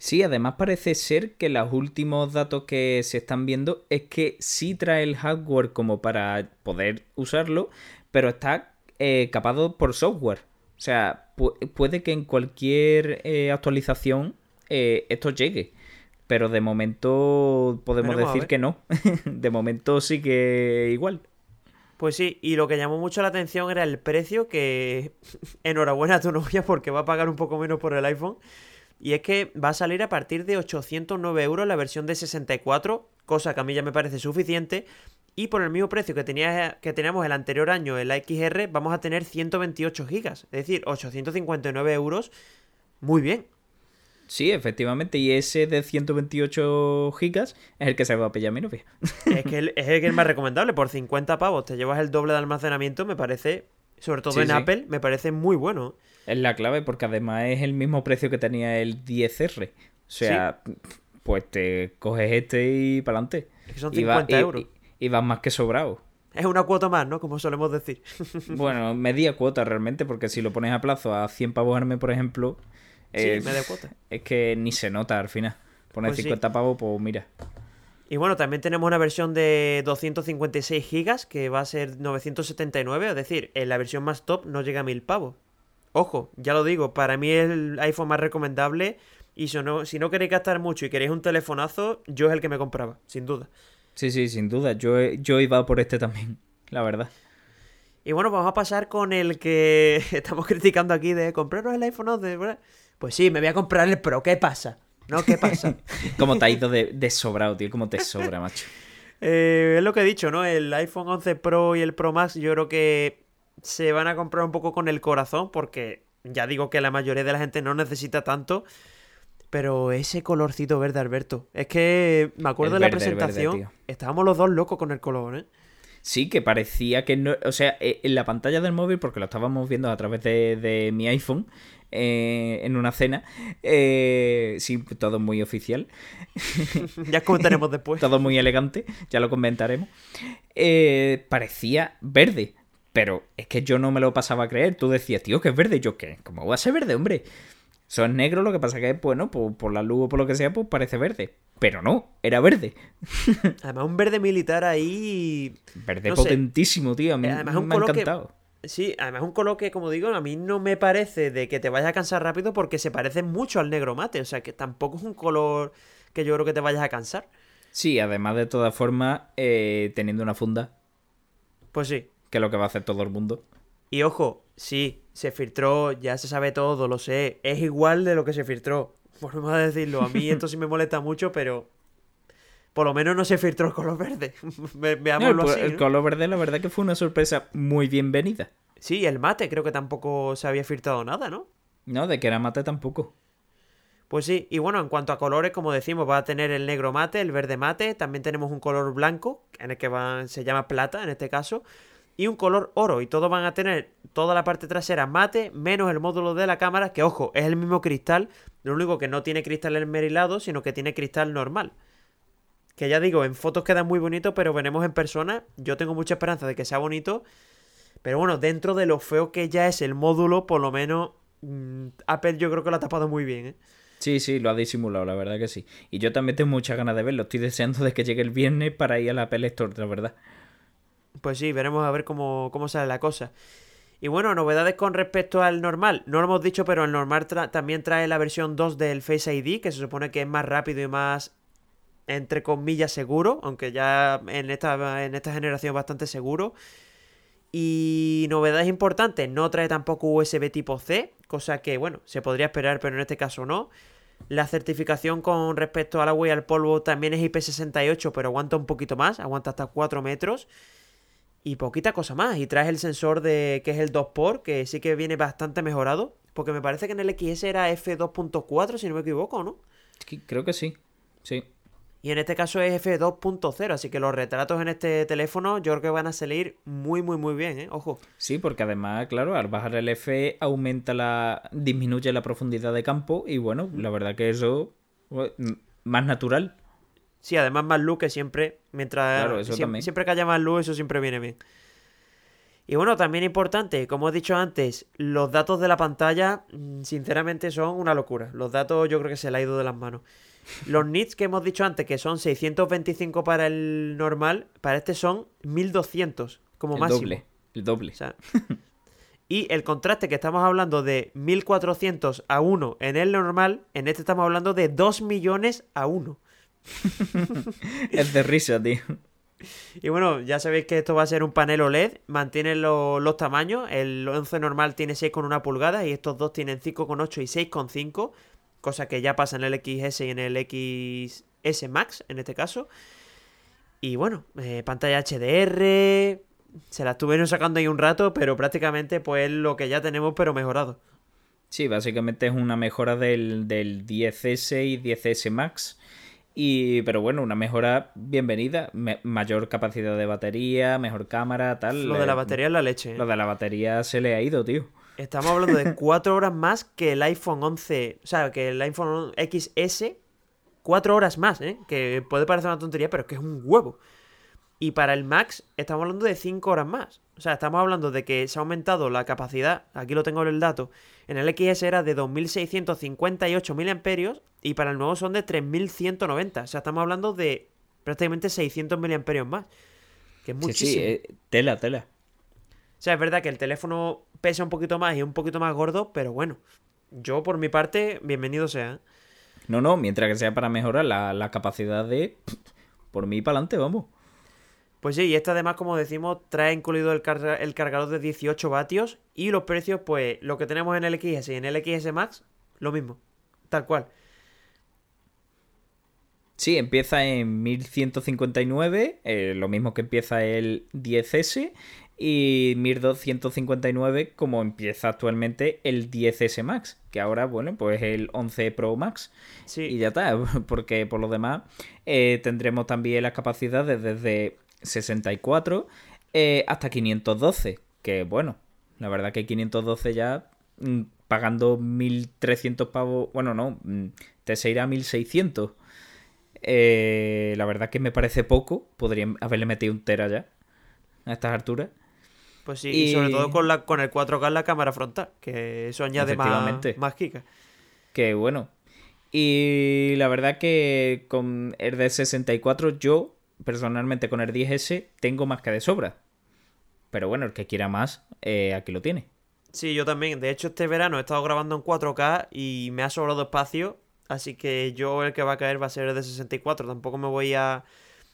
Sí, además parece ser que los últimos datos que se están viendo es que sí trae el hardware como para poder usarlo, pero está eh, capado por software. O sea, puede que en cualquier eh, actualización eh, esto llegue. Pero de momento podemos decir que no. de momento sí que igual. Pues sí, y lo que llamó mucho la atención era el precio, que enhorabuena a tu novia porque va a pagar un poco menos por el iPhone. Y es que va a salir a partir de 809 euros la versión de 64, cosa que a mí ya me parece suficiente. Y por el mismo precio que, que teníamos el anterior año, el XR, vamos a tener 128 gigas. Es decir, 859 euros. Muy bien. Sí, efectivamente, y ese de 128 gigas es el que se va a pillar mi novia. Es que es el que es más recomendable, por 50 pavos te llevas el doble de almacenamiento, me parece, sobre todo en Apple, me parece muy bueno. Es la clave porque además es el mismo precio que tenía el 10R. O sea, pues te coges este y para adelante. Es que son 50 euros. Y, vas más que sobrado. Es una cuota más, ¿no? Como solemos decir. bueno, media cuota realmente, porque si lo pones a plazo a 100 pavos al mes, por ejemplo, Sí, media cuota. Es que ni se nota al final. Poner 50 pues pavos, pues mira. Y bueno, también tenemos una versión de 256 gigas que va a ser 979, es decir, en la versión más top no llega a 1000 pavos. Ojo, ya lo digo, para mí es el iPhone más recomendable y si no, si no queréis gastar mucho y queréis un telefonazo, yo es el que me compraba, sin duda. Sí, sí, sin duda. Yo, yo iba por este también, la verdad. Y bueno, vamos a pasar con el que estamos criticando aquí de compraros el iPhone 11. Pues sí, me voy a comprar el Pro, ¿qué pasa? ¿No? ¿Qué pasa? Como te ha ido de, sobrado, tío, como te sobra, macho. Eh, es lo que he dicho, ¿no? El iPhone 11 Pro y el Pro Max yo creo que se van a comprar un poco con el corazón porque ya digo que la mayoría de la gente no necesita tanto. Pero ese colorcito verde, Alberto. Es que me acuerdo de la presentación. estábamos los dos locos con el color, ¿eh? Sí, que parecía que no. O sea, eh, en la pantalla del móvil, porque lo estábamos viendo a través de, de mi iPhone, eh, en una cena. Eh, sí, todo muy oficial. ya comentaremos después. todo muy elegante, ya lo comentaremos. Eh, parecía verde, pero es que yo no me lo pasaba a creer. Tú decías, tío, que es verde. yo, ¿qué? ¿Cómo va a ser verde, hombre? Son negro, lo que pasa que, bueno, por, por la luz o por lo que sea, pues parece verde. Pero no, era verde. Además, un verde militar ahí. Verde potentísimo, tío. A mí Además, me ha encantado. Sí, además un color que, como digo, a mí no me parece de que te vayas a cansar rápido porque se parece mucho al negro mate. O sea, que tampoco es un color que yo creo que te vayas a cansar. Sí, además de todas formas, eh, teniendo una funda. Pues sí. Que es lo que va a hacer todo el mundo. Y ojo, sí, se filtró, ya se sabe todo, lo sé. Es igual de lo que se filtró. Volvemos a decirlo. A mí esto sí me molesta mucho, pero por lo menos no se filtró el color verde. Veámoslo el, El color verde, la verdad que fue una sorpresa muy bienvenida. Sí, el mate creo que tampoco se había filtrado nada, ¿no? No, de que era mate tampoco. Pues sí, y bueno, en cuanto a colores, como decimos, va a tener el negro mate, el verde mate, también tenemos un color blanco, en el que se llama plata en este caso, y un color oro, y todos van a tener toda la parte trasera mate, menos el módulo de la cámara, que ojo, es el mismo cristal, lo único que no tiene cristal enmerilado, sino que tiene cristal normal. Que ya digo, en fotos queda muy bonito, pero veremos en persona. Yo tengo mucha esperanza de que sea bonito. Pero bueno, dentro de lo feo que ya es el módulo, por lo menos mm, Apple yo creo que lo ha tapado muy bien, ¿eh? Sí, sí, lo ha disimulado, la verdad que sí. Y yo también tengo muchas ganas de verlo. Estoy deseando de que llegue el viernes para ir a la Apple Store, la verdad. Pues sí, veremos a ver cómo, cómo sale la cosa. Y bueno, novedades con respecto al normal. No lo hemos dicho, pero el normal también trae la versión 2 del Face ID, que se supone que es más rápido y más, entre comillas, seguro. Aunque ya en esta, en esta generación bastante seguro. Y novedades importantes, no trae tampoco USB tipo C, cosa que, bueno, se podría esperar, pero en este caso no. La certificación con respecto al agua y al polvo también es IP68, pero aguanta un poquito más, aguanta hasta 4 metros. Y poquita cosa más. Y traes el sensor de que es el 2x, que sí que viene bastante mejorado. Porque me parece que en el XS era F2.4, si no me equivoco, ¿no? Creo que sí. Sí. Y en este caso es F2.0, así que los retratos en este teléfono yo creo que van a salir muy, muy, muy bien, ¿eh? Ojo. Sí, porque además, claro, al bajar el F aumenta la... disminuye la profundidad de campo y bueno, la verdad que eso más natural. Sí, además más luz que siempre, mientras... Claro, eso siempre, siempre que haya más luz, eso siempre viene bien. Y bueno, también importante, como he dicho antes, los datos de la pantalla, mm, sinceramente, son una locura. Los datos yo creo que se le ha ido de las manos. Los nits que hemos dicho antes, que son 625 para el normal, para este son 1200 como el Doble, el doble. y el contraste que estamos hablando de 1400 a 1 en el normal, en este estamos hablando de 2 millones a 1. es de risa, tío. Y bueno, ya sabéis que esto va a ser un panel OLED, mantiene los tamaños, el 11 normal tiene 6,1 pulgadas y estos dos tienen 5,8 y 6,5 cosa que ya pasa en el XS y en el XS Max, en este caso. Y bueno, eh, pantalla HDR, se la estuvieron sacando ahí un rato, pero prácticamente pues lo que ya tenemos, pero mejorado. Sí, básicamente es una mejora del, 10S y 10S Max. Y, pero bueno, una mejora bienvenida. mayor capacidad de batería, mejor cámara, tal. Lo de la batería es la leche. ¿eh? Lo de la batería se le ha ido, tío. Estamos hablando de 4 horas más que el iPhone 11, o sea, que el iPhone XS, 4 horas más, ¿eh? Que puede parecer una tontería, pero es que es un huevo. Y para el Max estamos hablando de 5 horas más. O sea, estamos hablando de que se ha aumentado la capacidad, aquí lo tengo en el dato, en el XS era de 2658 mAh y para el nuevo son de 3190. O sea, estamos hablando de prácticamente 600 mAh más. Que es muchísimo. Sí, sí, eh, tela, tela. O sea, es verdad que el teléfono pesa un poquito más y es un poquito más gordo, pero bueno, yo por mi parte, bienvenido sea. No, no, mientras que sea para mejorar la, capacidad de... Por mí para adelante, vamos. Pues sí, y este además, como decimos, trae incluido el, el, cargador de 18 vatios y los precios, pues lo que tenemos en el XS y en el XS Max, lo mismo, tal cual. Sí, empieza en 1159, eh, lo mismo que empieza el 10S, y 1259 como empieza actualmente el 10S Max, que ahora, bueno, pues el 11 Pro Max. Sí. Y ya está, porque por lo demás eh, tendremos también las capacidades desde 64 eh, hasta 512, que bueno, la verdad que 512 ya mm, pagando 1300 pavos, bueno, no, mm, te se irá a 1600. Eh, la verdad que me parece poco, podría haberle metido un tera ya a estas alturas. Pues sí, y, sobre todo con, la, con el 4K en la cámara frontal, que eso añade más, más kika. Que bueno. Y la verdad que con el de 64 yo, personalmente con el 10S, tengo más que de sobra. Pero bueno, el que quiera más, eh, aquí lo tiene. Sí, yo también. De hecho, este verano he estado grabando en 4K y me ha sobrado espacio. Así que yo el que va a caer va a ser el de 64. Tampoco me voy a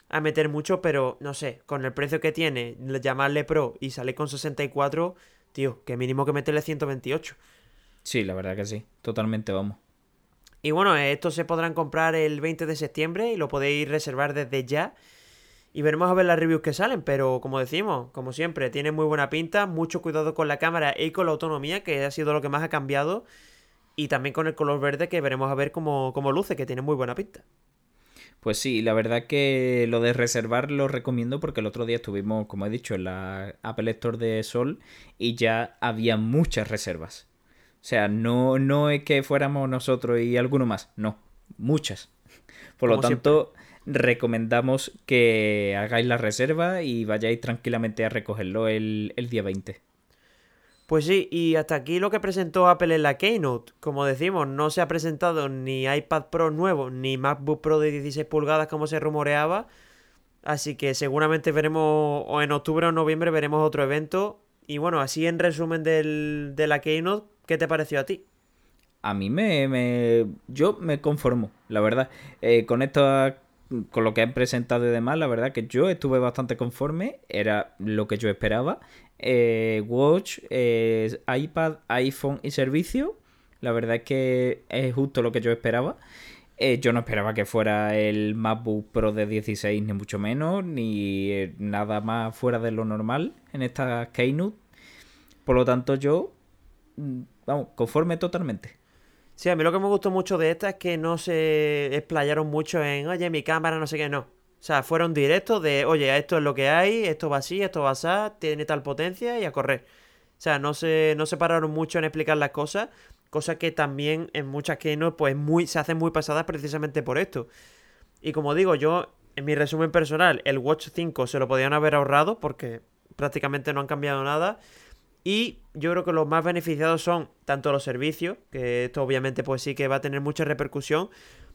a meter mucho, pero no sé, con el precio que tiene, llamarle Pro y salir con 64, tío, que mínimo que meterle 128. Sí, la verdad que sí, totalmente vamos. Y bueno, estos se podrán comprar el 20 de septiembre y lo podéis reservar desde ya. Y veremos a ver las reviews que salen, pero como decimos, como siempre, tiene muy buena pinta, mucho cuidado con la cámara y con la autonomía, que ha sido lo que más ha cambiado. Y también con el color verde, que veremos a ver cómo, cómo luce, que tiene muy buena pinta. Pues sí, la verdad que lo de reservar lo recomiendo porque el otro día estuvimos, como he dicho, en la Apple Store de Sol y ya había muchas reservas. O sea, no, no es que fuéramos nosotros y alguno más, no, muchas. Por lo tanto, recomendamos que hagáis la reserva y vayáis tranquilamente a recogerlo el, el día 20. Pues sí, y hasta aquí lo que presentó Apple en la Keynote. Como decimos, no se ha presentado ni iPad Pro nuevo, ni MacBook Pro de 16 pulgadas como se rumoreaba. Así que seguramente veremos, o en octubre o noviembre veremos otro evento. Y bueno, así en resumen del, de la Keynote, ¿qué te pareció a ti? A mí me... me yo me conformo, la verdad. Eh, con esto con lo que han presentado y demás, la verdad que yo estuve bastante conforme, era lo que yo esperaba. Eh, Watch, eh, iPad, iPhone y servicio. La verdad es que es justo lo que yo esperaba. Eh, yo no esperaba que fuera el MacBook Pro de 16, ni mucho menos, ni nada más fuera de lo normal en esta Keynote. Por lo tanto, yo, mm, vamos, conforme totalmente. Sí, a mí lo que me gustó mucho de esta es que no se explayaron mucho en, oye, mi cámara, no sé qué, no. O sea, fueron directos de, oye, esto es lo que hay, esto va así, esto va así, tiene tal potencia y a correr. O sea, no se, no se pararon mucho en explicar las cosas, cosa que también en muchas no pues muy, se hacen muy pasadas precisamente por esto. Y como digo, yo, en mi resumen personal, el Watch 5 se lo podían haber ahorrado porque prácticamente no han cambiado nada. Y yo creo que los más beneficiados son tanto los servicios, que esto obviamente pues sí que va a tener mucha repercusión,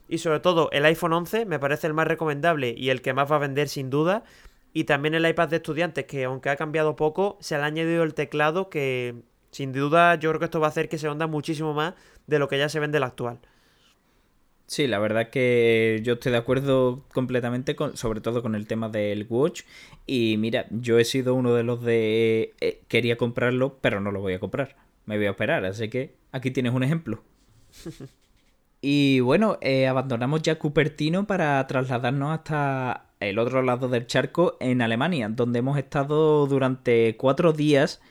y sobre todo el iPhone 11 me parece el más recomendable y el que más va a vender sin duda. Y también el iPad de estudiantes, que aunque ha cambiado poco, se le ha añadido el teclado que sin duda yo creo que esto va a hacer que se onda muchísimo más de lo que ya se vende el actual. Sí, la verdad que yo estoy de acuerdo completamente, con, sobre todo con el tema del Watch. Y mira, yo he sido uno de los de... Eh, quería comprarlo, pero no lo voy a comprar. Me voy a esperar, así que aquí tienes un ejemplo. Y bueno, eh, abandonamos ya Cupertino para trasladarnos hasta el otro lado del charco en Alemania, donde hemos estado durante cuatro días.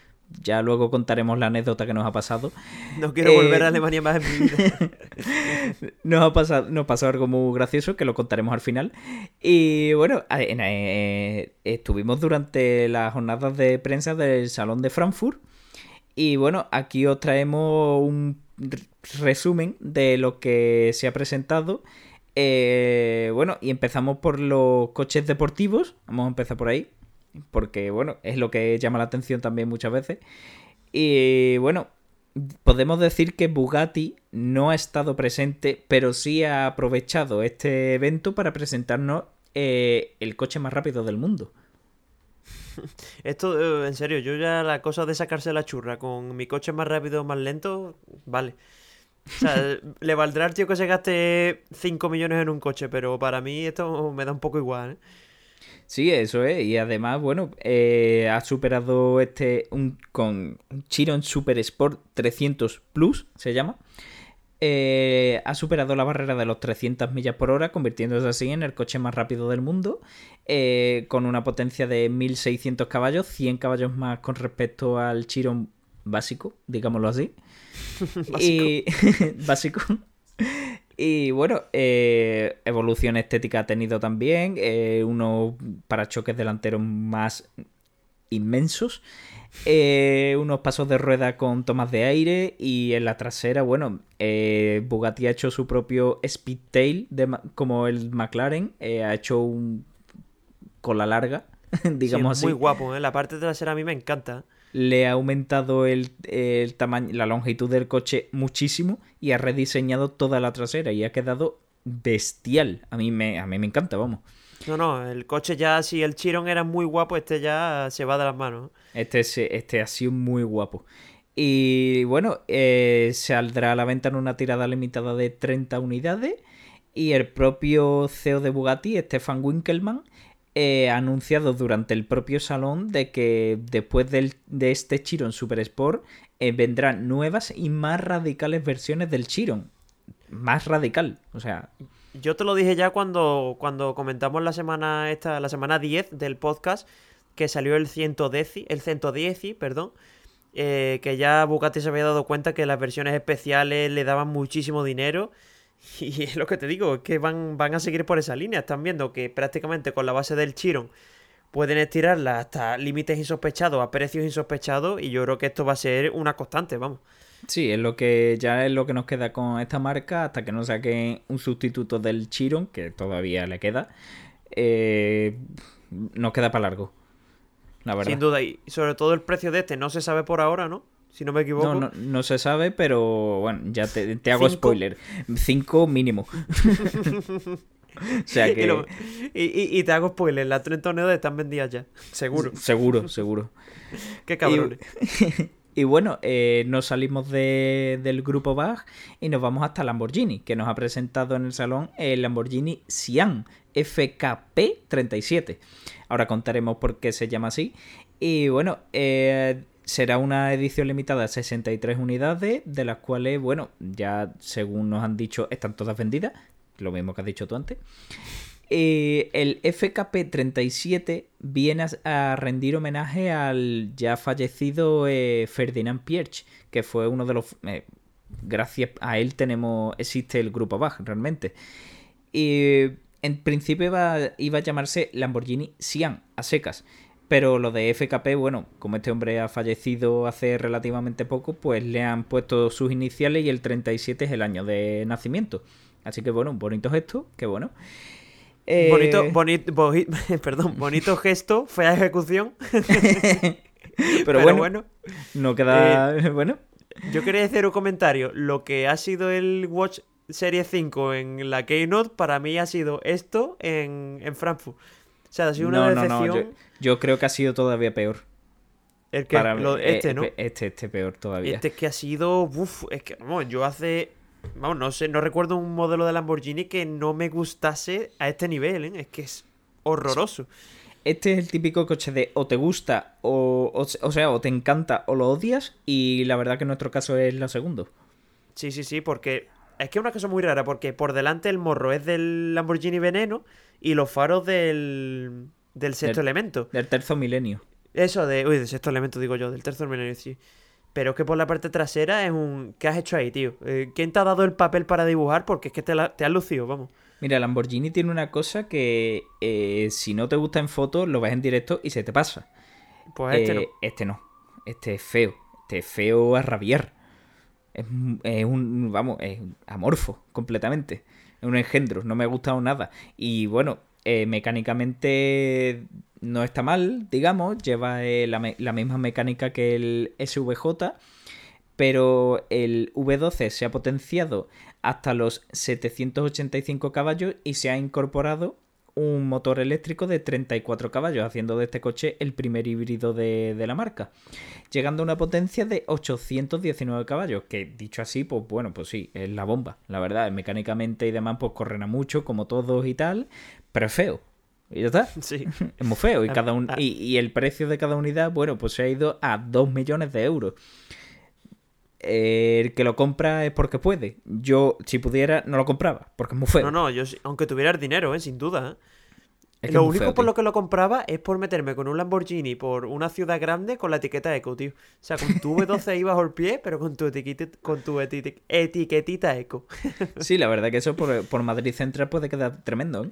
Ya luego contaremos la anécdota que nos ha pasado. No quiero volver a eh, Alemania más en mi vida. nos, ha pasado, nos pasó algo muy gracioso que lo contaremos al final. Y bueno, eh, estuvimos durante las jornadas de prensa del Salón de Frankfurt. Y bueno, aquí os traemos un resumen de lo que se ha presentado. Eh, bueno, y empezamos por los coches deportivos. Vamos a empezar por ahí. Porque, bueno, es lo que llama la atención también muchas veces. Y bueno, podemos decir que Bugatti no ha estado presente, pero sí ha aprovechado este evento para presentarnos eh, el coche más rápido del mundo. Esto, eh, en serio, yo ya la cosa de sacarse la churra con mi coche más rápido o más lento, vale. O sea, le valdrá al tío que se gaste 5 millones en un coche, pero para mí esto me da un poco igual. ¿eh? Sí, eso es. Y además, bueno, eh, ha superado este un, con Chiron Super Sport 300 Plus, se llama. Eh, ha superado la barrera de los 300 millas por hora, convirtiéndose así en el coche más rápido del mundo, eh, con una potencia de 1600 caballos, 100 caballos más con respecto al Chiron básico, digámoslo así. básico. Y, básico. Y bueno, eh, evolución estética ha tenido también, unos parachoques delanteros más inmensos. Eh, unos pasos de rueda con tomas de aire y en la trasera, bueno, eh, Bugatti ha hecho su propio Speedtail de, como el McLaren, eh, ha hecho un cola larga, digamos así. Muy guapo, la parte trasera a mí me encanta. Le ha aumentado el, el tamaño, la longitud del coche muchísimo y ha rediseñado toda la trasera y ha quedado bestial. A mí me, a mí me encanta, vamos. No, no, el coche ya, si el Chiron era muy guapo, este ya se va de las manos. Este, este ha sido muy guapo. Y bueno, eh, saldrá a la venta en una tirada limitada de 30 unidades. Y el propio CEO de Bugatti, Stefan Winkelmann, eh, anunciado durante el propio salón de que después de este Chiron Super Sport eh, vendrán nuevas y más radicales versiones del Chiron. Más radical, o sea, yo te lo dije ya cuando, cuando comentamos la semana esta, la semana 10 del podcast, que salió el 110, el 110, perdón, eh, que ya Bugatti se había dado cuenta que las versiones especiales le daban muchísimo dinero. Y es lo que te digo, es que van, van a seguir por esa línea. Están viendo que prácticamente con la base del Chiron pueden estirarla hasta límites insospechados, a precios insospechados, y yo creo que esto va a ser una constante, vamos. Sí, es lo que ya es lo que nos queda con esta marca hasta que no saquen un sustituto del Chiron, que todavía le queda. Eh, nos queda para largo. La verdad. Sin duda, y sobre todo el precio de este no se sabe por ahora, ¿no? Si no me equivoco. No, no, se sabe, pero bueno, ya te, hago spoiler. 5 mínimo. o sea que... Y, te hago spoiler, las tres torneos están vendidas ya. Seguro. Seguro, seguro. Qué cabrones. Y, bueno, eh, nos salimos del grupo Bach y nos vamos hasta Lamborghini, que nos ha presentado en el salón el Lamborghini Sian FKP37. Ahora contaremos por qué se llama así. Y bueno, eh, será una edición limitada a 63 unidades, de las cuales, bueno, ya según nos han dicho, están todas vendidas. Lo mismo que has dicho tú antes. Eh, el FKP-37 viene a, rendir homenaje al ya fallecido eh, Ferdinand Pierch, que fue uno de los... gracias a él tenemos existe el grupo Bach, realmente. En principio iba, iba a llamarse Lamborghini Sian, a secas. Pero lo de FKP, bueno, como este hombre ha fallecido hace relativamente poco, pues le han puesto sus iniciales y el 37 es el año de nacimiento. Así que bueno, un bonito gesto, qué bueno. Bonito, eh, bonito, perdón, bonito gesto, fea ejecución. pero, bueno, no queda eh, bueno. Yo quería hacer un comentario. Lo que ha sido el Watch Serie 5 en la Keynote, para mí ha sido esto en, en Frankfurt. O sea, ha sido una decepción. Yo, creo que ha sido todavía peor. El que, este, eh, ¿no? Este, este peor todavía. Este es que ha sido. Uf, es que, vamos, yo hace. Vamos, no sé, no recuerdo un modelo de Lamborghini que no me gustase a este nivel, ¿eh? Es que es horroroso. Este es el típico coche de o te gusta, o, o, sea, o te encanta o lo odias, y la verdad que en nuestro caso es lo segundo. Sí, sí, sí, porque es que es una cosa muy rara, porque por delante el morro es del Lamborghini Veneno y los faros del, del sexto elemento. Del tercer milenio. Eso, de. Uy, del sexto elemento digo yo, del tercer milenio, sí. Pero es que por la parte trasera es un. ¿Qué has hecho ahí, tío? Eh, ¿Quién te ha dado el papel para dibujar? Porque es que te, te has lucido, vamos. Mira, Lamborghini tiene una cosa que eh, si no te gusta en fotos, lo ves en directo y se te pasa. Pues este no. Eh, este no. Este es feo. Este es feo a rabiar. Es, es un. Vamos, es amorfo, completamente un engendro, no me ha gustado nada. Y bueno, eh, mecánicamente no está mal, digamos, lleva eh, la, misma mecánica que el SVJ, pero el V12 se ha potenciado hasta los 785 caballos y se ha incorporado un motor eléctrico de 34 caballos, haciendo de este coche el primer híbrido de, la marca, llegando a una potencia de 819 caballos, que dicho así, pues bueno, pues sí, es la bomba, la verdad, mecánicamente y demás, pues corren a mucho, como todos y tal, pero es feo. Y ya está. Sí. Es muy feo. Y, ah, cada ah. y, y, el precio de cada unidad, bueno, pues se ha ido a 2 millones de euros el que lo compra es porque puede. Yo, si pudiera, no lo compraba, porque es muy feo. No, no, yo aunque tuviera el dinero, ¿eh? sin duda. ¿eh? lo único por lo que lo compraba es por meterme con un Lamborghini por una ciudad grande con la etiqueta eco, tío. O sea, con tu V12 ibas al pie, pero con tu, etiquetita, con tu etiquetita eco. sí, la verdad que eso por, Madrid Central puede quedar tremendo. ¿eh?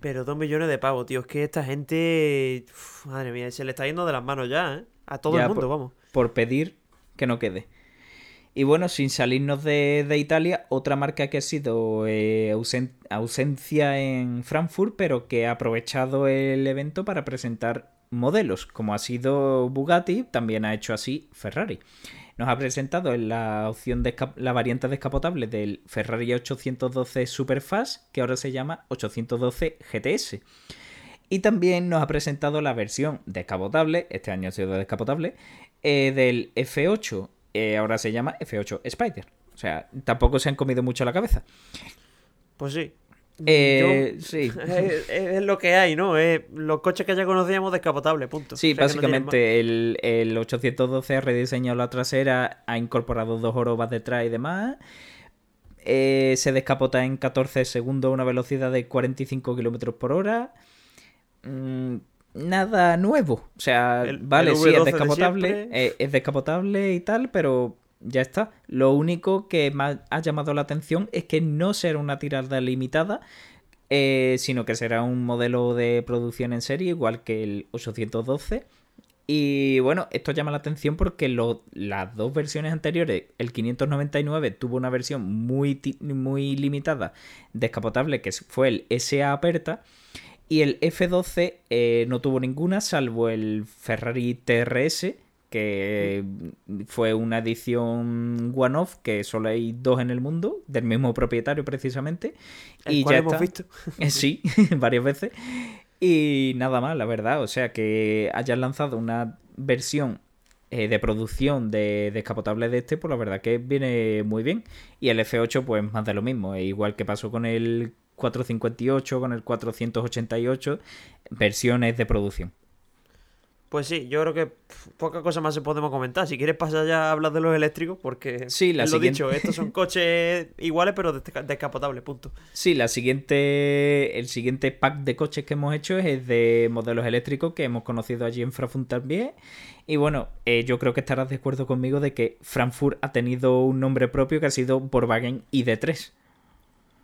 Pero dos millones de pavos, tío. Es que esta gente. madre mía, se le está yendo de las manos ya, ¿eh? A todo el mundo, vamos. Por pedir que no quede. Y bueno, sin salirnos de, Italia, otra marca que ha sido eh, ausencia en Frankfurt, pero que ha aprovechado el evento para presentar modelos, como ha sido Bugatti, también ha hecho así Ferrari. Nos ha presentado la opción de la variante descapotable del Ferrari 812 Superfast, que ahora se llama 812 GTS. Y también nos ha presentado la versión descapotable, este año ha sido descapotable, eh, del F8 eh, ahora se llama F8 Spider. O sea, tampoco se han comido mucho la cabeza. Pues sí. Eh, sí. Es, lo que hay, ¿no? los coches que ya conocíamos descapotables, punto. Sí, básicamente el, el, 812 ha rediseñado la trasera, ha incorporado dos orobas detrás y demás. Eh, se descapota en 14 segundos a una velocidad de 45 km por hora. Mm, nada nuevo. O sea, vale, sí, es descapotable, eh, es descapotable y tal, pero ya está. Lo único que me ha llamado la atención es que no será una tirada limitada, eh, sino que será un modelo de producción en serie, igual que el 812. Y bueno, esto llama la atención porque las dos versiones anteriores, el 599 tuvo una versión muy, muy limitada, descapotable, que fue el SA Aperta. Y el F12 eh, no tuvo ninguna, salvo el Ferrari TRS, que fue una edición one-off, que solo hay dos en el mundo, del mismo propietario precisamente. y ya hemos visto. sí, varias veces. Y nada más, la verdad. O sea, que hayan lanzado una versión eh, de producción de descapotable de este, pues la verdad que viene muy bien. Y el F8, pues más de lo mismo. Igual que pasó con el 458, con el 488, versiones de producción. Pues sí, yo creo que poca cosa más se podemos comentar. Si quieres pasar ya a hablar de los eléctricos, porque sí, la lo dicho, estos son coches iguales pero descapotables, punto. Sí, la siguiente, el siguiente pack de coches que hemos hecho es de modelos eléctricos que hemos conocido allí en Frankfurt también. Y bueno, eh, yo creo que estarás de acuerdo conmigo de que Frankfurt ha tenido un nombre propio que ha sido Volkswagen ID3.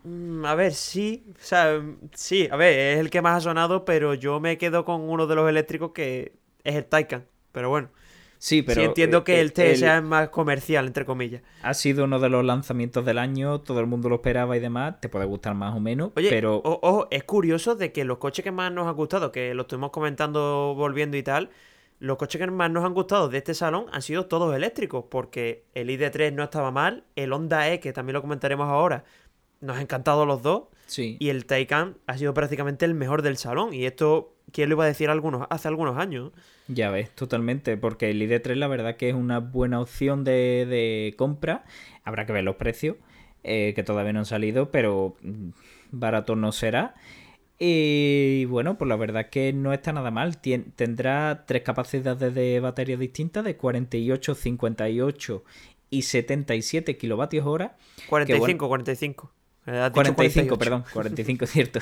Mm, a ver, sí, o sea, sí, a ver, es el que más ha sonado, pero yo me quedo con uno de los eléctricos que es el Taycan. Pero bueno. Sí, pero. entiendo que el, T sea más comercial, entre comillas. Ha sido uno de los lanzamientos del año, todo el mundo lo esperaba y demás. Te puede gustar más o menos. Oye, pero. Ojo, es curioso de que los coches que más nos han gustado, que lo estuvimos comentando volviendo y tal, los coches que más nos han gustado de este salón han sido todos eléctricos, porque el ID3 no estaba mal, el Honda E, que también lo comentaremos ahora, nos ha encantado los dos. Sí. Y el Taycan ha sido prácticamente el mejor del salón. Y esto, ¿quién lo iba a decir algunos, hace algunos años? Ya ves, totalmente. Porque el ID3 la verdad que es una buena opción de, compra. Habrá que ver los precios, eh, que todavía no han salido, pero mm, barato no será. Y bueno, pues la verdad que no está nada mal. tendrá tres capacidades de batería distintas de 48, 58 y 77 kilovatios hora. 45, 45. 45, perdón, 45, cierto.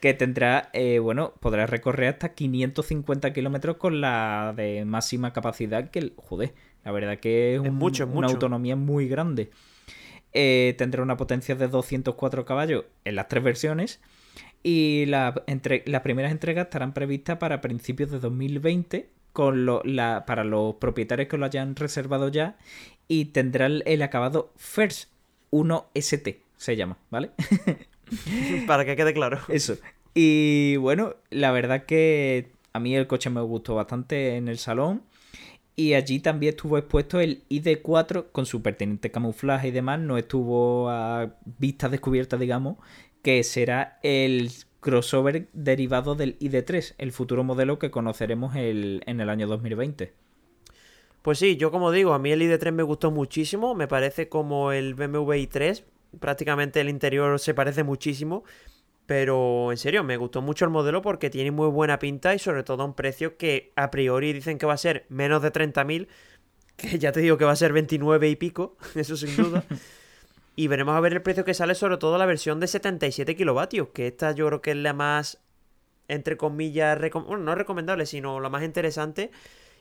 que tendrá, eh, bueno, podrá recorrer hasta 550 kilómetros con la de máxima capacidad que, joder, la verdad que es, una autonomía muy grande. Eh, tendrá una potencia de 204 caballos en las tres versiones. Y la, entre, las primeras entregas estarán previstas para principios de 2020 con la, para los propietarios que lo hayan reservado ya. Y tendrá el acabado First 1ST se llama, ¿vale? Para que quede claro. Eso. Y bueno, la verdad que a mí el coche me gustó bastante en el salón. Y allí también estuvo expuesto el ID4 con su pertinente camuflaje y demás. No estuvo a vista descubierta, digamos, que será el crossover derivado del ID3, el futuro modelo que conoceremos en el año 2020. Pues sí, yo como digo, a mí el ID3 me gustó muchísimo. Me parece como el BMW i3, prácticamente el interior se parece muchísimo. Pero en serio, me gustó mucho el modelo porque tiene muy buena pinta y sobre todo a un precio que a priori dicen que va a ser menos de 30.000, que ya te digo que va a ser 29 y pico, eso sin duda. y veremos a ver el precio que sale sobre todo la versión de 77 kilovatios, que esta yo creo que es la más, entre comillas, bueno, no recomendable, sino la más interesante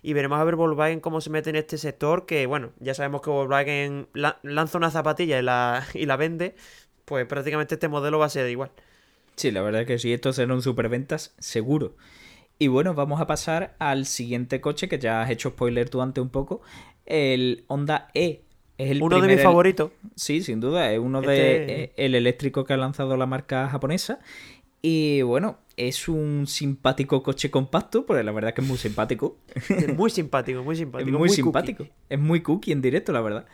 y veremos a ver Volkswagen cómo se mete en este sector, que bueno, ya sabemos que Volkswagen lanza una zapatilla y la, y la vende, pues prácticamente este modelo va a ser igual. Sí, la verdad es que sí, esto será un superventas seguro. Y bueno, vamos a pasar al siguiente coche que ya has hecho spoiler tú antes un poco, el Honda E. Es el uno de mis favoritos. Sí, sin duda, es uno de este eh, el eléctrico que ha lanzado la marca japonesa. Y bueno, es un simpático coche compacto, porque la verdad es que es muy simpático. Es muy simpático, muy simpático. Es muy, simpático. Es muy cookie en directo, la verdad.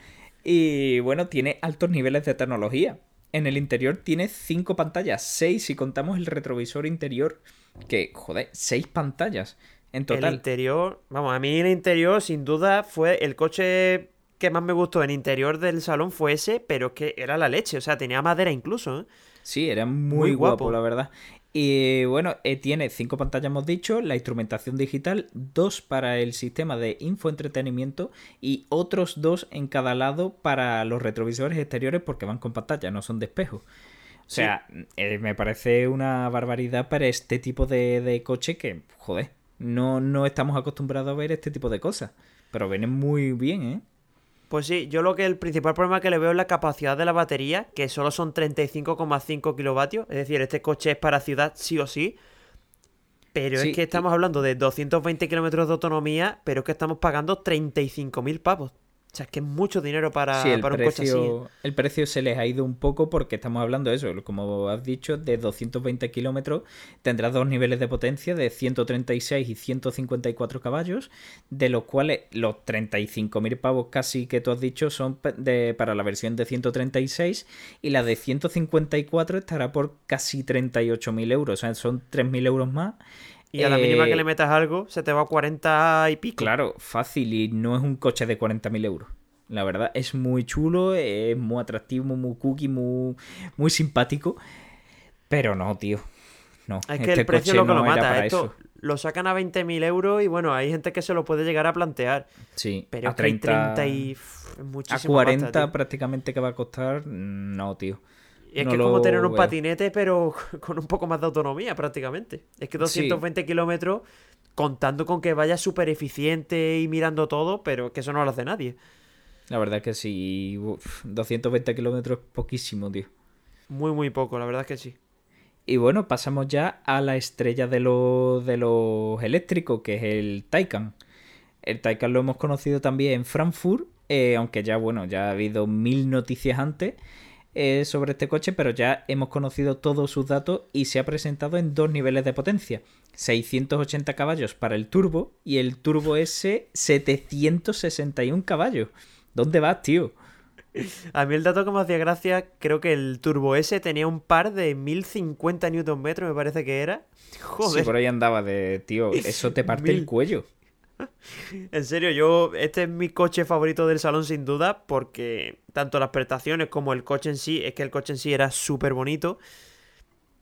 Y bueno, tiene altos niveles de tecnología. En el interior tiene cinco pantallas, seis si contamos el retrovisor interior. Que, joder, seis pantallas en total. El interior, vamos, a mí el interior sin duda fue el coche que más me gustó en interior del salón fue ese, pero es que era la leche, o sea, tenía madera incluso. ¿eh? Sí, era muy, guapo, la verdad. Y bueno, eh, tiene cinco pantallas, hemos dicho, la instrumentación digital, dos para el sistema de infoentretenimiento y otros dos en cada lado para los retrovisores exteriores porque van con pantalla, no son de espejo. O sea, eh, me parece una barbaridad para este tipo de, de coche que, joder, no, no estamos acostumbrados a ver este tipo de cosas. Pero vienen muy bien, ¿eh? Pues sí, yo lo que el principal problema que le veo es la capacidad de la batería, que solo son 35,5 kilovatios. Es decir, este coche es para ciudad sí o sí. Pero es que estamos hablando de 220 kilómetros de autonomía, pero es que estamos pagando 35.000 pavos. O sea, es que es mucho dinero para, Sí, para un coche así. precio, el precio se les ha ido un poco porque estamos hablando de eso, como has dicho, de 220 kilómetros tendrá dos niveles de potencia de 136 y 154 caballos, de los cuales los 35.000 pavos casi que tú has dicho son de, para la versión de 136 y la de 154 estará por casi 38.000 euros, o sea, son 3.000 euros más. Y a la mínima que Eh, le metas algo, se te va a 40 y pico. Claro, fácil y no es un coche de 40.000 euros. La verdad, es muy chulo, es muy atractivo, muy cookie, muy, muy simpático. Pero no, tío. No, Es que este el precio lo que no lo mata. Esto eso. lo sacan a 20.000 euros y bueno, hay gente que se lo puede llegar a plantear. Sí, Pero a es que hay 30, 30 y... es a muchísimo 40 pasta, tío. prácticamente que va a costar, no, tío. Y es no que es como tener un patinete, pero con un poco más de autonomía prácticamente. Es que 220 kilómetros, contando con que vaya súper eficiente y mirando todo, pero que eso no lo hace nadie. La verdad es que sí, uf, 220 kilómetros es poquísimo, tío. Muy, muy poco, la verdad es que sí. Y bueno, pasamos ya a la estrella de los, de los eléctricos, que es el Taycan. El Taycan lo hemos conocido también en Frankfurt, eh, aunque ya, bueno, ya ha habido mil noticias antes eh, sobre este coche, pero ya hemos conocido todos sus datos y se ha presentado en dos niveles de potencia. 680 caballos para el turbo y el turbo S 761 caballos. ¿Dónde vas, tío? A mí el dato que me hacía gracia, creo que el Turbo S tenía un par de 1050 Nm, me parece que era. Joder. Sí, por ahí andaba de, tío, eso te parte el cuello. En serio, yo, este es mi coche favorito del salón sin duda, porque tanto las prestaciones como el coche en sí, es que el coche en sí era súper bonito.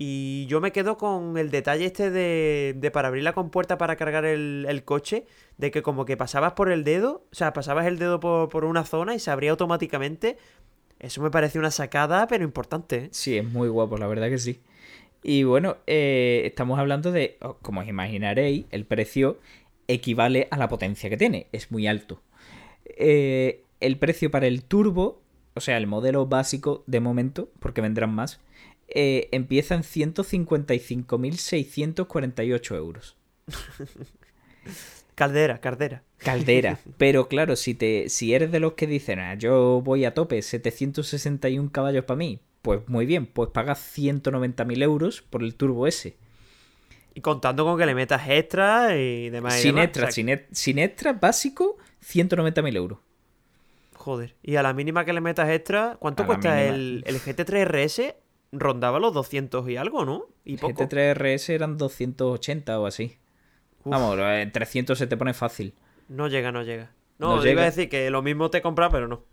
Y yo me quedo con el detalle este de, de para abrir la compuerta para cargar el, coche, de que como que pasabas por el dedo, o sea, pasabas el dedo por, por una zona y se abría automáticamente. Eso me parece una sacada, pero importante. ¿eh? Sí, es muy guapo, la verdad que sí. Y bueno, eh, estamos hablando de, oh, como os imaginaréis, el precio equivale a la potencia que tiene, es muy alto. Eh, el precio para el turbo, o sea, el modelo básico de momento, porque vendrán más, eh, empieza en 155.648 euros. Caldera, caldera. Caldera. Pero claro, si te si eres de los que dicen, "Ah, yo voy a tope, 761 caballos para mí, pues muy bien, pues pagas 190.000 euros por el Turbo S. Y contando con que le metas extra y demás. Sin demás, extra, o sea, sin, sin extra básico, 190.000 euros. Joder. Y a la mínima que le metas extra, ¿cuánto A cuesta el, el GT3 RS? Rondaba los 200 y algo, ¿no? Y poco. GT3 RS eran 280 o así. Uf, Vamos, en 300 se te pone fácil. No llega, no llega. No No, te iba a llega. decir que lo mismo te compras, pero no.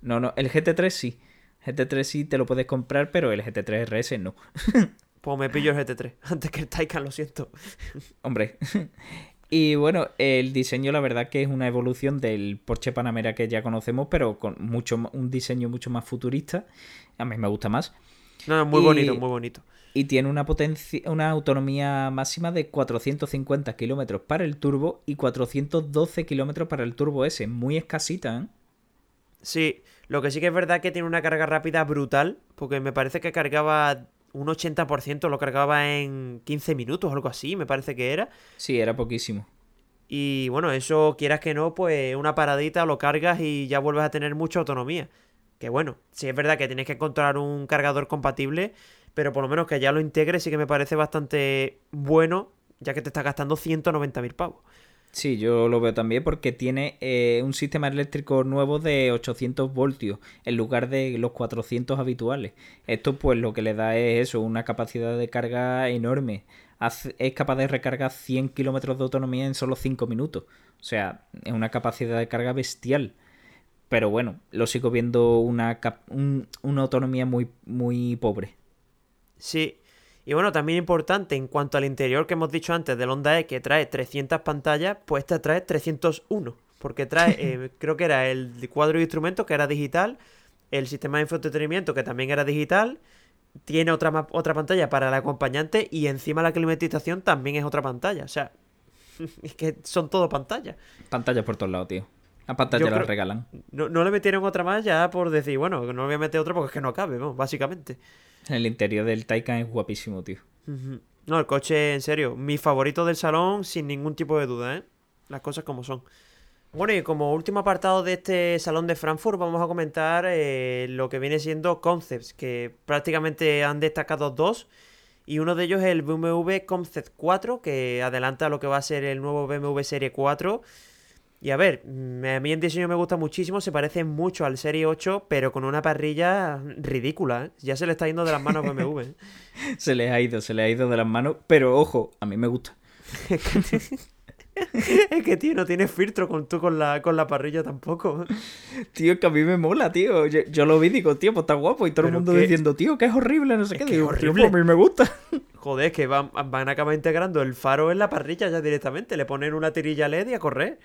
No, no, el GT3 sí. GT3 sí te lo puedes comprar, pero el GT3 RS no. Pues me pillo el GT3. Antes que el Taycan, lo siento. Hombre. Y bueno, el diseño la verdad que es una evolución del Porsche Panamera que ya conocemos, pero con mucho un diseño mucho más futurista. A mí me gusta más. No, no, muy Y- bonito, muy bonito. Y tiene una potencia, una autonomía máxima de 450 kilómetros para el turbo y 412 kilómetros para el turbo S. Muy escasita, ¿eh? Sí, lo que sí que es verdad que tiene una carga rápida brutal, porque me parece que cargaba un 80%, lo cargaba en 15 minutos o algo así, me parece que era. Sí, era poquísimo. Y bueno, eso quieras que no, pues una paradita lo cargas y ya vuelves a tener mucha autonomía. Que bueno, sí es verdad que tienes que encontrar un cargador compatible, pero por lo menos que ya lo integre sí que me parece bastante bueno, ya que te está gastando 190.000 pavos. Sí, yo lo veo también porque tiene eh, un sistema eléctrico nuevo de 800 voltios en lugar de los 400 habituales. Esto pues lo que le da es eso, una capacidad de carga enorme. Es capaz de recargar 100 kilómetros de autonomía en solo 5 minutos. O sea, es una capacidad de carga bestial. Pero bueno, lo sigo viendo una, un- una autonomía muy, muy pobre. Sí. Y bueno, también importante en cuanto al interior que hemos dicho antes del Honda E que trae 300 pantallas, pues este trae 301. Porque trae, eh, creo que era el cuadro de instrumentos que era digital, el sistema de infoentretenimiento que también era digital, tiene otra, otra pantalla para el acompañante y encima la climatización también es otra pantalla. O sea, es que son todo pantallas. Pantalla por todos lados, tío. La pantalla Yo la creo- regalan. No, no le metieron otra más ya por decir, bueno, no le voy a meter otra porque es que no cabe, ¿no? básicamente. El interior del Taycan es guapísimo, tío. No, el coche, en serio, mi favorito del salón sin ningún tipo de duda, ¿eh? Las cosas como son. Bueno, y como último apartado de este salón de Frankfurt, vamos a comentar eh, lo que viene siendo concepts, que prácticamente han destacado dos. Y uno de ellos es el BMW Concept 4, que adelanta lo que va a ser el nuevo BMW Serie 4. Y a ver, mm, a mí en diseño me gusta muchísimo, se parece mucho al Serie 8, pero con una parrilla ridícula. ¿eh? Ya se le está yendo de las manos a BMW. ¿eh? se le ha ido, se le ha ido de las manos, pero ojo, a mí me gusta. es que, tío, no tienes filtro con tú con la, con la parrilla tampoco. Tío, es que a mí me mola, tío. Yo, lo vi y digo, tío, pues está guapo. Y todo el mundo diciendo, tío, que es horrible, no sé qué. Digo, horrible. Pues a mí me gusta. Joder, es que van, van a acabar integrando el faro en la parrilla ya directamente. Le ponen una tirilla LED y a correr.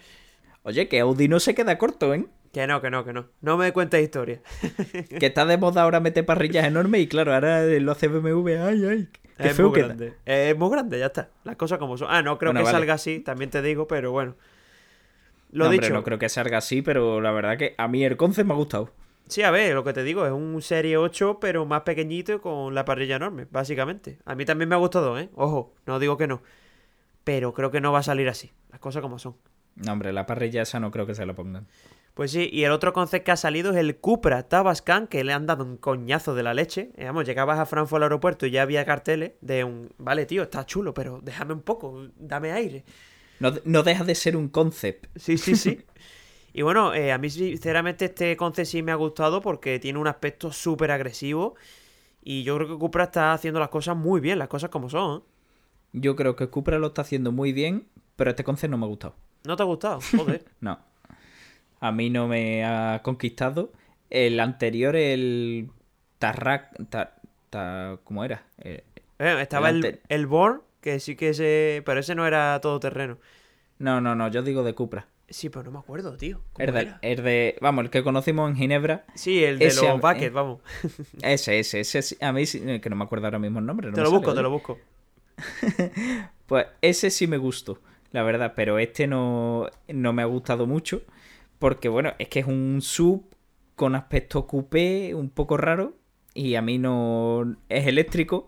Oye, que Audi no se queda corto, ¿eh? Que no, que no, que no. No me cuentes historia. que está de moda ahora meter parrillas enormes y claro, ahora lo hace BMW. Ay, ay es muy grande. Es muy grande, ya está. Las cosas como son. Ah, no creo que salga así, también te digo, pero bueno. Lo no, dicho. no creo que salga así, pero la verdad que a mí el concept me ha gustado. Sí, a ver, lo que te digo, es un Serie 8, pero más pequeñito y con la parrilla enorme, básicamente. A mí también me ha gustado, ¿eh? Ojo, no digo que no. Pero creo que no va a salir así. Las cosas como son. No, hombre, la parrilla esa no creo que se la pongan. Pues sí, y el otro concept que ha salido es el Cupra Tabascan, que le han dado un coñazo de la leche. Eh, vamos, llegabas a Frankfurt al aeropuerto y ya había carteles de un... Vale, tío, está chulo, pero déjame un poco, dame aire. No, no deja de ser un concept. Sí, sí, sí. y bueno, eh, a mí sinceramente este concept sí me ha gustado porque tiene un aspecto súper agresivo. Y yo creo que Cupra está haciendo las cosas muy bien, las cosas como son. ¿eh? Yo creo que Cupra lo está haciendo muy bien, pero este concept no me ha gustado. ¿No te ha gustado? Joder. no a mí no me ha conquistado. El anterior, el Tarrak... ¿Cómo era? Eh, estaba el, el, Born, que sí que ese... Pero ese no era todoterreno. No, no, no, yo digo de Cupra. Sí, pero no me acuerdo, tío. El de, vamos, el que conocimos en Ginebra. Sí, el de los buckets, vamos. Ese, ese, ese, a mí que no me acuerdo ahora mismo el nombre. te lo busco, te lo busco. pues ese sí me gustó, la verdad, pero este no, no me ha gustado mucho. Porque, bueno, es que es un sub con aspecto coupé un poco raro. Y a mí no. Es eléctrico.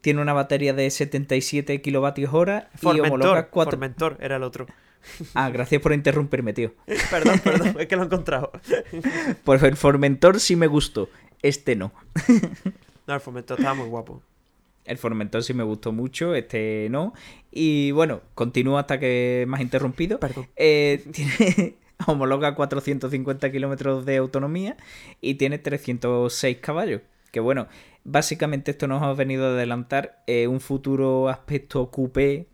Tiene una batería de 77 kilovatios hora. y homologa 4... Formentor era el otro. Ah, gracias por interrumpirme, tío. perdón, perdón, es que lo he encontrado. Pues el Formentor sí me gustó. Este no. no, el Formentor estaba muy guapo. El Formentor sí me gustó mucho, este no. Y bueno, continúa hasta que has interrumpido. Perdón. Eh, tiene, homologa 450 kilómetros de autonomía y tiene 306 caballos. Que bueno, básicamente esto nos ha venido a adelantar eh, un futuro aspecto coupé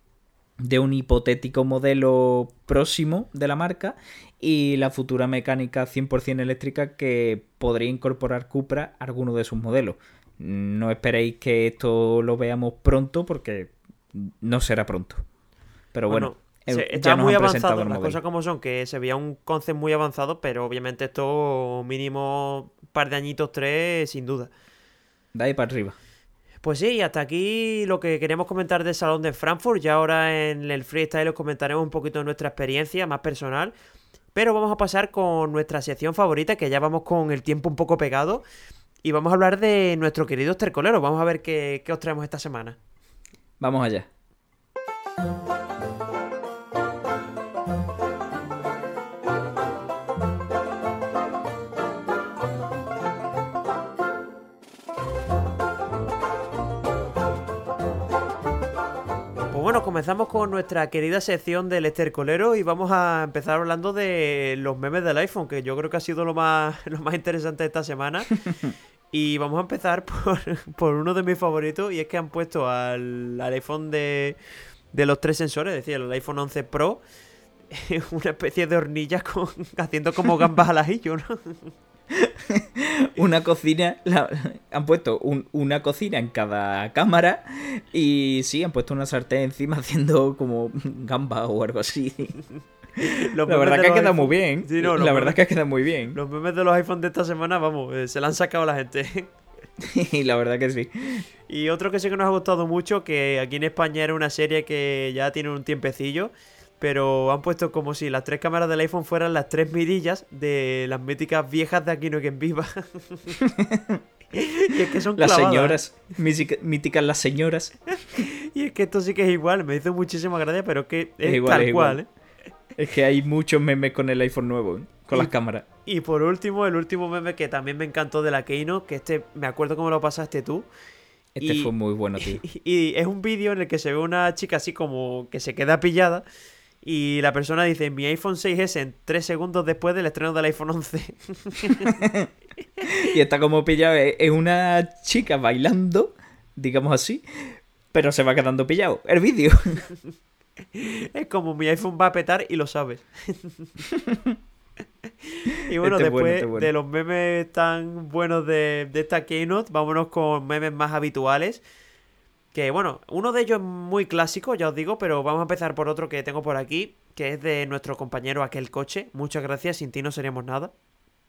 de un hipotético modelo próximo de la marca y la futura mecánica 100% eléctrica que podría incorporar Cupra a alguno de sus modelos. No esperéis que esto lo veamos pronto porque no será pronto. Pero bueno, está muy avanzado. Las cosas como son, que se veía un concepto muy avanzado, pero obviamente esto mínimo par de añitos, tres, sin duda. De ahí para arriba. Pues sí, hasta aquí lo que queremos comentar del Salón de Frankfurt. Ya ahora en el freestyle os comentaremos un poquito de nuestra experiencia más personal. Pero vamos a pasar con nuestra sección favorita, que ya vamos con el tiempo un poco pegado. Y vamos a hablar de nuestro querido estercolero. Vamos a ver qué, qué os traemos esta semana. Vamos allá. Pues bueno, comenzamos con nuestra querida sección del estercolero y vamos a empezar hablando de los memes del iPhone, que yo creo que ha sido lo más, lo más interesante de esta semana. Y vamos a empezar por, uno de mis favoritos y es que han puesto al, iPhone de, los tres sensores, es decir, el iPhone 11 Pro, una especie de hornilla con, haciendo como gambas al ajillo, ¿no? una cocina, han puesto una cocina en cada cámara y sí, han puesto una sartén encima haciendo como gamba o algo así la verdad que ha quedado muy bien. la verdad que ha quedado muy bien. Los memes de los iPhones de esta semana, vamos, eh, se la han sacado la gente. y la verdad que sí. Y otro que sí que nos ha gustado mucho, que aquí en España era una serie que ya tiene un tiempecillo, pero han puesto como si las tres cámaras del iPhone fueran las tres mirillas de las míticas viejas de Aquí no quien viva. y es que son Las señoras, míticas las señoras. y es que esto sí que es igual, me hizo muchísima gracia, pero que es, tal cual, ¿eh? Es que hay muchos memes con el iPhone nuevo, ¿eh? con las cámaras. Y por último, el último meme que también me encantó de la Keynote, que este, me acuerdo cómo lo pasaste tú. Este fue muy bueno, tío. Y, es un vídeo en el que se ve una chica así como que se queda pillada. Y la persona dice, mi iPhone 6S en 3 segundos después del estreno del iPhone 11. y está como pillado. Es una chica bailando, digamos así, pero se va quedando pillado. El vídeo. es como mi iPhone va a petar y lo sabes. y bueno, este después este de los memes tan buenos de, de esta Keynote, vámonos con memes más habituales. Que bueno, uno de ellos es muy clásico, ya os digo, pero vamos a empezar por otro que tengo por aquí, que es de nuestro compañero Aquel Coche. Muchas gracias, sin ti no seríamos nada.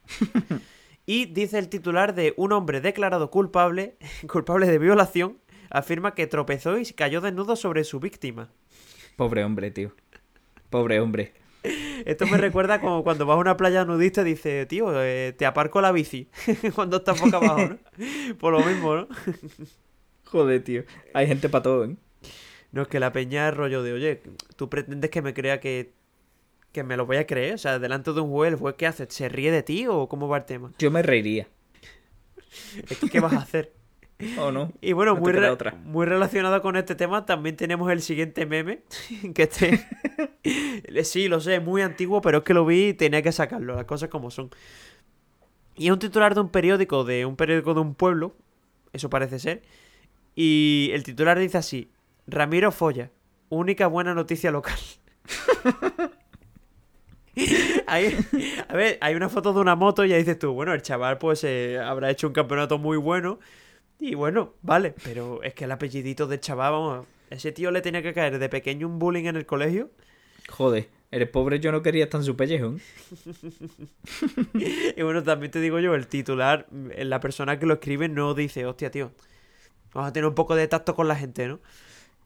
y dice el titular de un hombre declarado culpable, culpable de violación, afirma que tropezó y cayó desnudo sobre su víctima. Pobre hombre, tío. Pobre hombre. Esto me recuerda como cuando vas a una playa nudista y dices, tío, eh, te aparco la bici cuando estás boca abajo, ¿no? Por lo mismo, ¿no? Joder, tío. Hay gente para todo, ¿eh? No, es que la peña es rollo de, oye, tú pretendes que me crea que, que me lo voy a creer. O sea, delante de un juez, ¿el juez qué hace? ¿Se ríe de ti o cómo va el tema? Yo me reiría. Es que, ¿qué vas a hacer? ¿O no? Y bueno, muy, muy relacionado con este tema, también tenemos el siguiente meme. Que este. sí, lo sé, es muy antiguo, pero es que lo vi y tenía que sacarlo, las cosas como son. Y es un titular de un periódico, de un periódico de un pueblo, eso parece ser, y el titular dice así, Ramiro Folla, única buena noticia local. a ver, hay una foto de una moto y ahí dices tú, bueno, el chaval pues eh, habrá hecho un campeonato muy bueno. Y bueno, vale, pero es que el apellidito del chaval, vamos, ese tío le tenía que caer de pequeño un bullying en el colegio. Joder, eres pobre, yo no quería estar en su pellejo. y bueno, también te digo yo, el titular, la persona que lo escribe no dice, hostia, tío, Vamos a tener un poco de tacto con la gente, ¿no?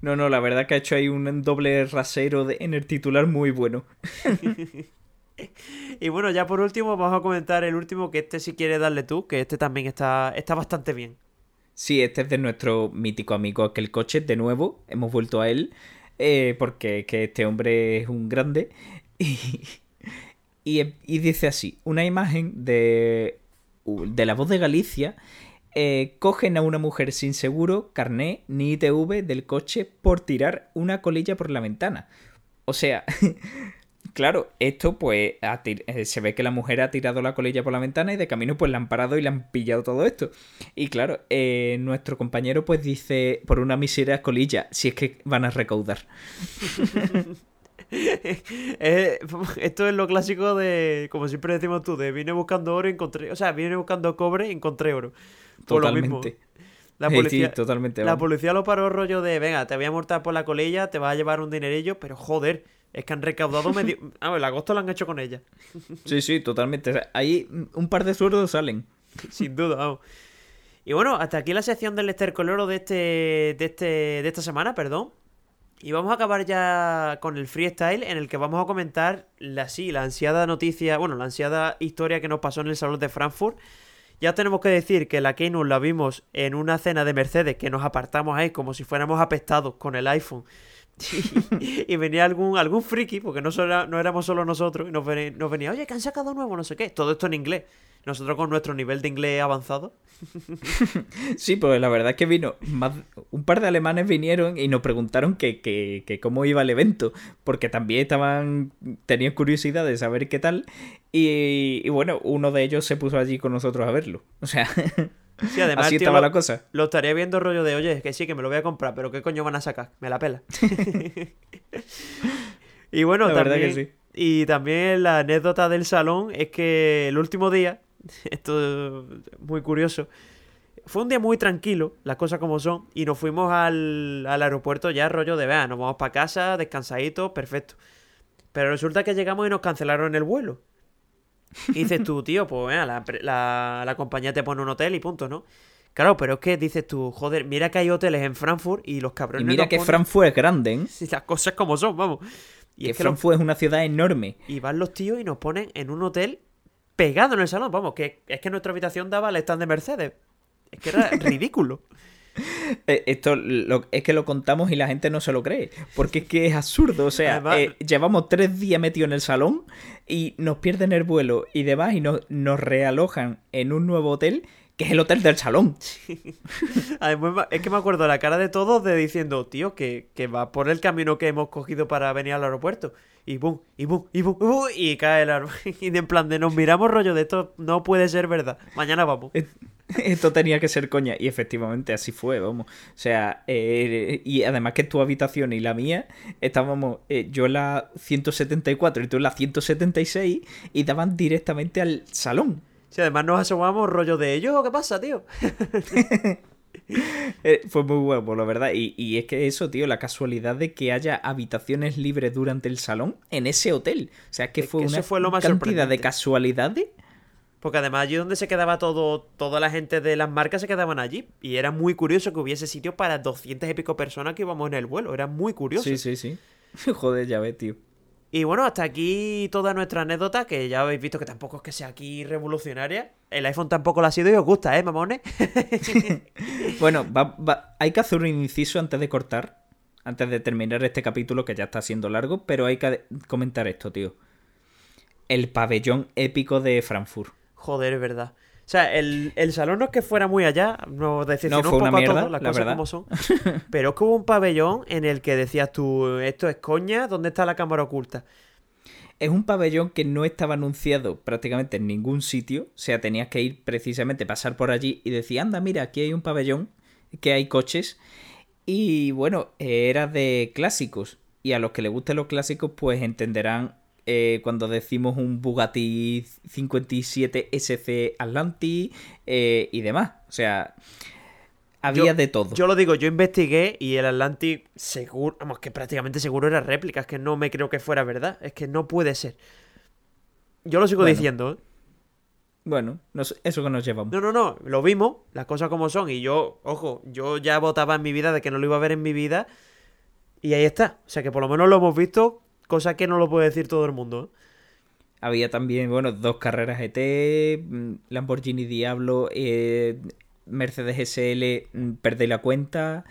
No, no, la verdad que ha hecho ahí un doble rasero en el titular muy bueno. y bueno, ya por último vamos a comentar el último, que este si quieres darle tú, que este también está, está bastante bien. Sí, este es de nuestro mítico amigo aquel coche, de nuevo, hemos vuelto a él, eh, porque que este hombre es un grande. Y, y, dice así, una imagen de, de la voz de Galicia eh, cogen a una mujer sin seguro, carné ni ITV del coche por tirar una colilla por la ventana. O sea, claro, esto pues eh, se ve que la mujer ha tirado la colilla por la ventana y de camino pues la han parado y le han pillado todo esto. Y claro, eh, nuestro compañero pues dice por una miseria colilla, si es que van a recaudar. esto es lo clásico de, como siempre decimos tú, de vine buscando oro, encontré, o sea, vine buscando cobre, encontré oro. Totalmente. La policía, totalmente, la policía lo paró rollo de, venga, te voy a mortar por la colilla, te vas a llevar un dinerillo, pero joder, es que han recaudado medio... Ah, el agosto lo han hecho con ella. Sí, sí, totalmente. ahí un par de sueldos salen. Sin duda, vamos. Y bueno, hasta aquí la sección del estercolero de este, de este, de esta semana, perdón. Y vamos a acabar ya con el freestyle en el que vamos a comentar la sí, la ansiada noticia, bueno, la ansiada historia que nos pasó en el Salón de Frankfurt ya tenemos que decir que la Keynote la vimos en una cena de Mercedes que nos apartamos ahí como si fuéramos apestados con el iPhone. y, venía algún, algún friki, porque no, no éramos solo nosotros, y nos venía, nos venía, oye, que han sacado nuevo, no sé qué. Todo esto en inglés. Nosotros con nuestro nivel de inglés avanzado. sí, pues la verdad es que vino más, un par de alemanes vinieron y nos preguntaron que, que, cómo iba el evento, porque también estaban tenían curiosidad de saber qué tal y, bueno, uno de ellos se puso allí con nosotros a verlo. O sea, sí, además, así estaba la cosa. Lo estaría viendo rollo de, oye, que sí, que me lo voy a comprar, pero ¿qué coño van a sacar? Me la pela. y bueno, la también, que sí. Y también la anécdota del salón es que el último día Esto es muy curioso. Fue un día muy tranquilo, las cosas como son, y nos fuimos al, aeropuerto ya rollo de, vea, nos vamos para casa, descansaditos, perfecto. Pero resulta que llegamos y nos cancelaron el vuelo. Y dices tú, tío, pues vea, la, la, compañía te pone un hotel y punto, ¿no? Claro, pero es que dices tú, joder, mira que hay hoteles en Frankfurt y los cabrones. Y mira que Frankfurt es grande, ¿eh? Sí, las cosas como son, vamos. Y, es que Frankfurt es una ciudad enorme. Y van los tíos y nos ponen en un hotel pegado en el salón. Vamos, que es que nuestra habitación daba al stand de Mercedes. Es que era ridículo. Eh, Esto lo- es que lo contamos y la gente no se lo cree. Porque es que es absurdo. O sea, Además- eh, llevamos tres días metidos en el salón y nos pierden el vuelo y demás y nos, nos realojan en un nuevo hotel que es el hotel del salón. Además, es que me acuerdo la cara de todos de diciendo, tío, que, que va por el camino que hemos cogido para venir al aeropuerto. Y boom, y boom, y boom, y boom, y cae el árbol. Y en plan de nos miramos rollo de esto, no puede ser verdad. Mañana vamos. Esto tenía que ser coña. Y efectivamente así fue, vamos. O sea, eh, y además que tu habitación y la mía estábamos eh, yo en la 174 y tú en la 176 y daban directamente al salón. Si además nos asomamos rollo de ellos, ¿qué pasa, tío? Eh, fue muy bueno, la verdad. Y, y es que eso, tío, la casualidad de que haya habitaciones libres durante el salón en ese hotel. O sea, que Es fue que una fue lo más cantidad de casualidades. Porque además allí donde se quedaba todo, toda la gente de las marcas se quedaban allí. Y era muy curioso que hubiese sitio para 200 y pico personas que íbamos en el vuelo. Era muy curioso. Sí, sí, sí. Joder, ya ves, tío. Y bueno, hasta aquí toda nuestra anécdota, que ya habéis visto que tampoco es que sea aquí revolucionaria. El iPhone tampoco lo ha sido y os gusta, ¿eh, mamones? Bueno, va- va- hay que hacer un inciso antes de cortar, antes de terminar este capítulo que ya está siendo largo, pero hay que comentar esto, tío. El pabellón épico de Frankfurt. Joder, es verdad. O sea, el, el salón no es que fuera muy allá, nos decepcionó No, un una poco a mierda, todos, las la cosas verdad. como son. Pero es que hubo un pabellón en el que decías tú, esto es coña, ¿dónde está la cámara oculta? Es un pabellón que no estaba anunciado prácticamente en ningún sitio. O sea, tenías que ir precisamente, pasar por allí y decir, anda, mira, aquí hay un pabellón, que hay coches. Y bueno, era de clásicos. Y a los que les gusten los clásicos, pues entenderán eh, cuando decimos un Bugatti 57 SC Atlantis eh, y demás. O sea, había Yo- de todo. Yo lo digo, yo investigué y el Atlantic seguro, vamos, que prácticamente seguro era réplica, es que no me creo que fuera verdad, es que no puede ser. Yo lo sigo Bueno. diciendo, ¿eh? Bueno, nos- eso que nos llevamos. No, no, no, lo vimos, las cosas como son, y yo, ojo, yo ya votaba en mi vida de que no lo iba a ver en mi vida, y ahí está. O sea que por lo menos lo hemos visto, cosa que no lo puede decir todo el mundo. ¿eh? Había también, bueno, dos carreras GT, mm, Lamborghini Diablo, eh, Mercedes SL, mm, perdí la cuenta,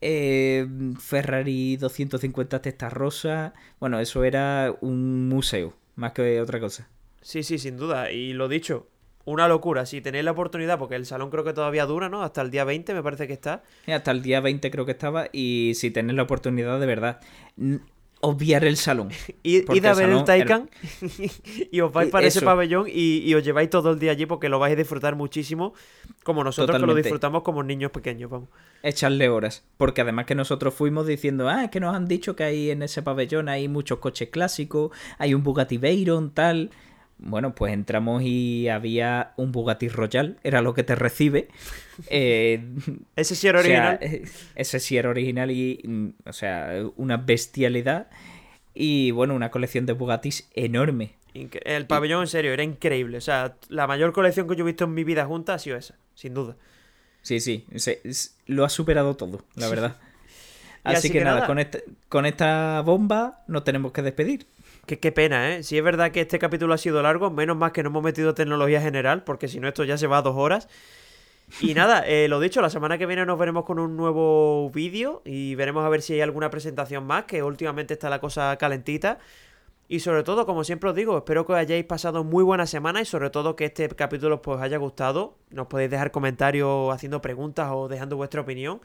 eh, Ferrari 250 Testa Rosa. Bueno, eso era un museo, más que otra cosa. Sí, sí, sin duda, y lo dicho, una locura, si tenéis la oportunidad, porque el salón creo que todavía dura, ¿no? Hasta el día 20 me parece que está. Hasta el día 20 creo que estaba, y si tenéis la oportunidad, de verdad, obviar el salón. Id, a ver el Taycan y os vais para ese pabellón y, y os lleváis todo el día allí porque lo vais a disfrutar muchísimo, como nosotros que lo disfrutamos como niños pequeños, vamos. echarle horas. Porque además que nosotros fuimos diciendo, ah, es que nos han dicho que hay en ese pabellón hay muchos coches clásicos, hay un Bugatti Veyron, tal. Bueno, pues entramos y había un Bugatti Royal, era lo que te recibe. Eh, Ese sí era o sea, original. eh, ese sí era original y, mm, o sea, una bestialidad. Y bueno, una colección de Bugattis enorme. El pabellón, en serio, era increíble. O sea, la mayor colección que yo he visto en mi vida junta ha sido esa, sin duda. Sí, sí, se- lo ha superado todo, la verdad. Así, así que, que nada, nada. Con, este- con esta bomba nos tenemos que despedir. Que qué pena, ¿eh? Si es verdad que este capítulo ha sido largo, menos más que no hemos metido tecnología general, porque si no esto ya se va a dos horas. Y nada, eh, lo dicho, la semana que viene nos veremos con un nuevo vídeo y veremos a ver si hay alguna presentación más, que últimamente está la cosa calentita. Y sobre todo, como siempre os digo, espero que hayáis pasado muy buena semana y sobre todo que este capítulo pues, os haya gustado. Nos podéis dejar comentarios haciendo preguntas o dejando vuestra opinión.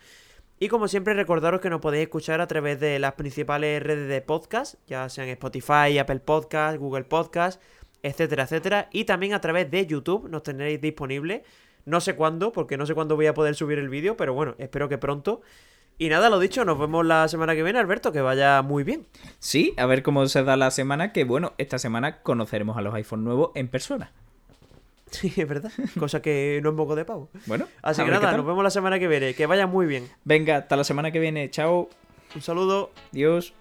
Y como siempre, recordaros que nos podéis escuchar a través de las principales redes de podcast, ya sean Spotify, Apple Podcast, Google Podcast, etcétera, etcétera. Y también a través de YouTube nos tenéis disponible. No sé cuándo, porque no sé cuándo voy a poder subir el vídeo, pero bueno, espero que pronto. Y nada, lo dicho, nos vemos la semana que viene, Alberto, que vaya muy bien. Sí, a ver cómo se da la semana, que bueno, esta semana conoceremos a los iPhone nuevos en persona. Sí, es verdad. Cosa que no es moco de pavo. Bueno, Así que nada, nos vemos la semana que viene. Que vaya muy bien. Venga, hasta la semana que viene. Chao, Un saludo. Dios.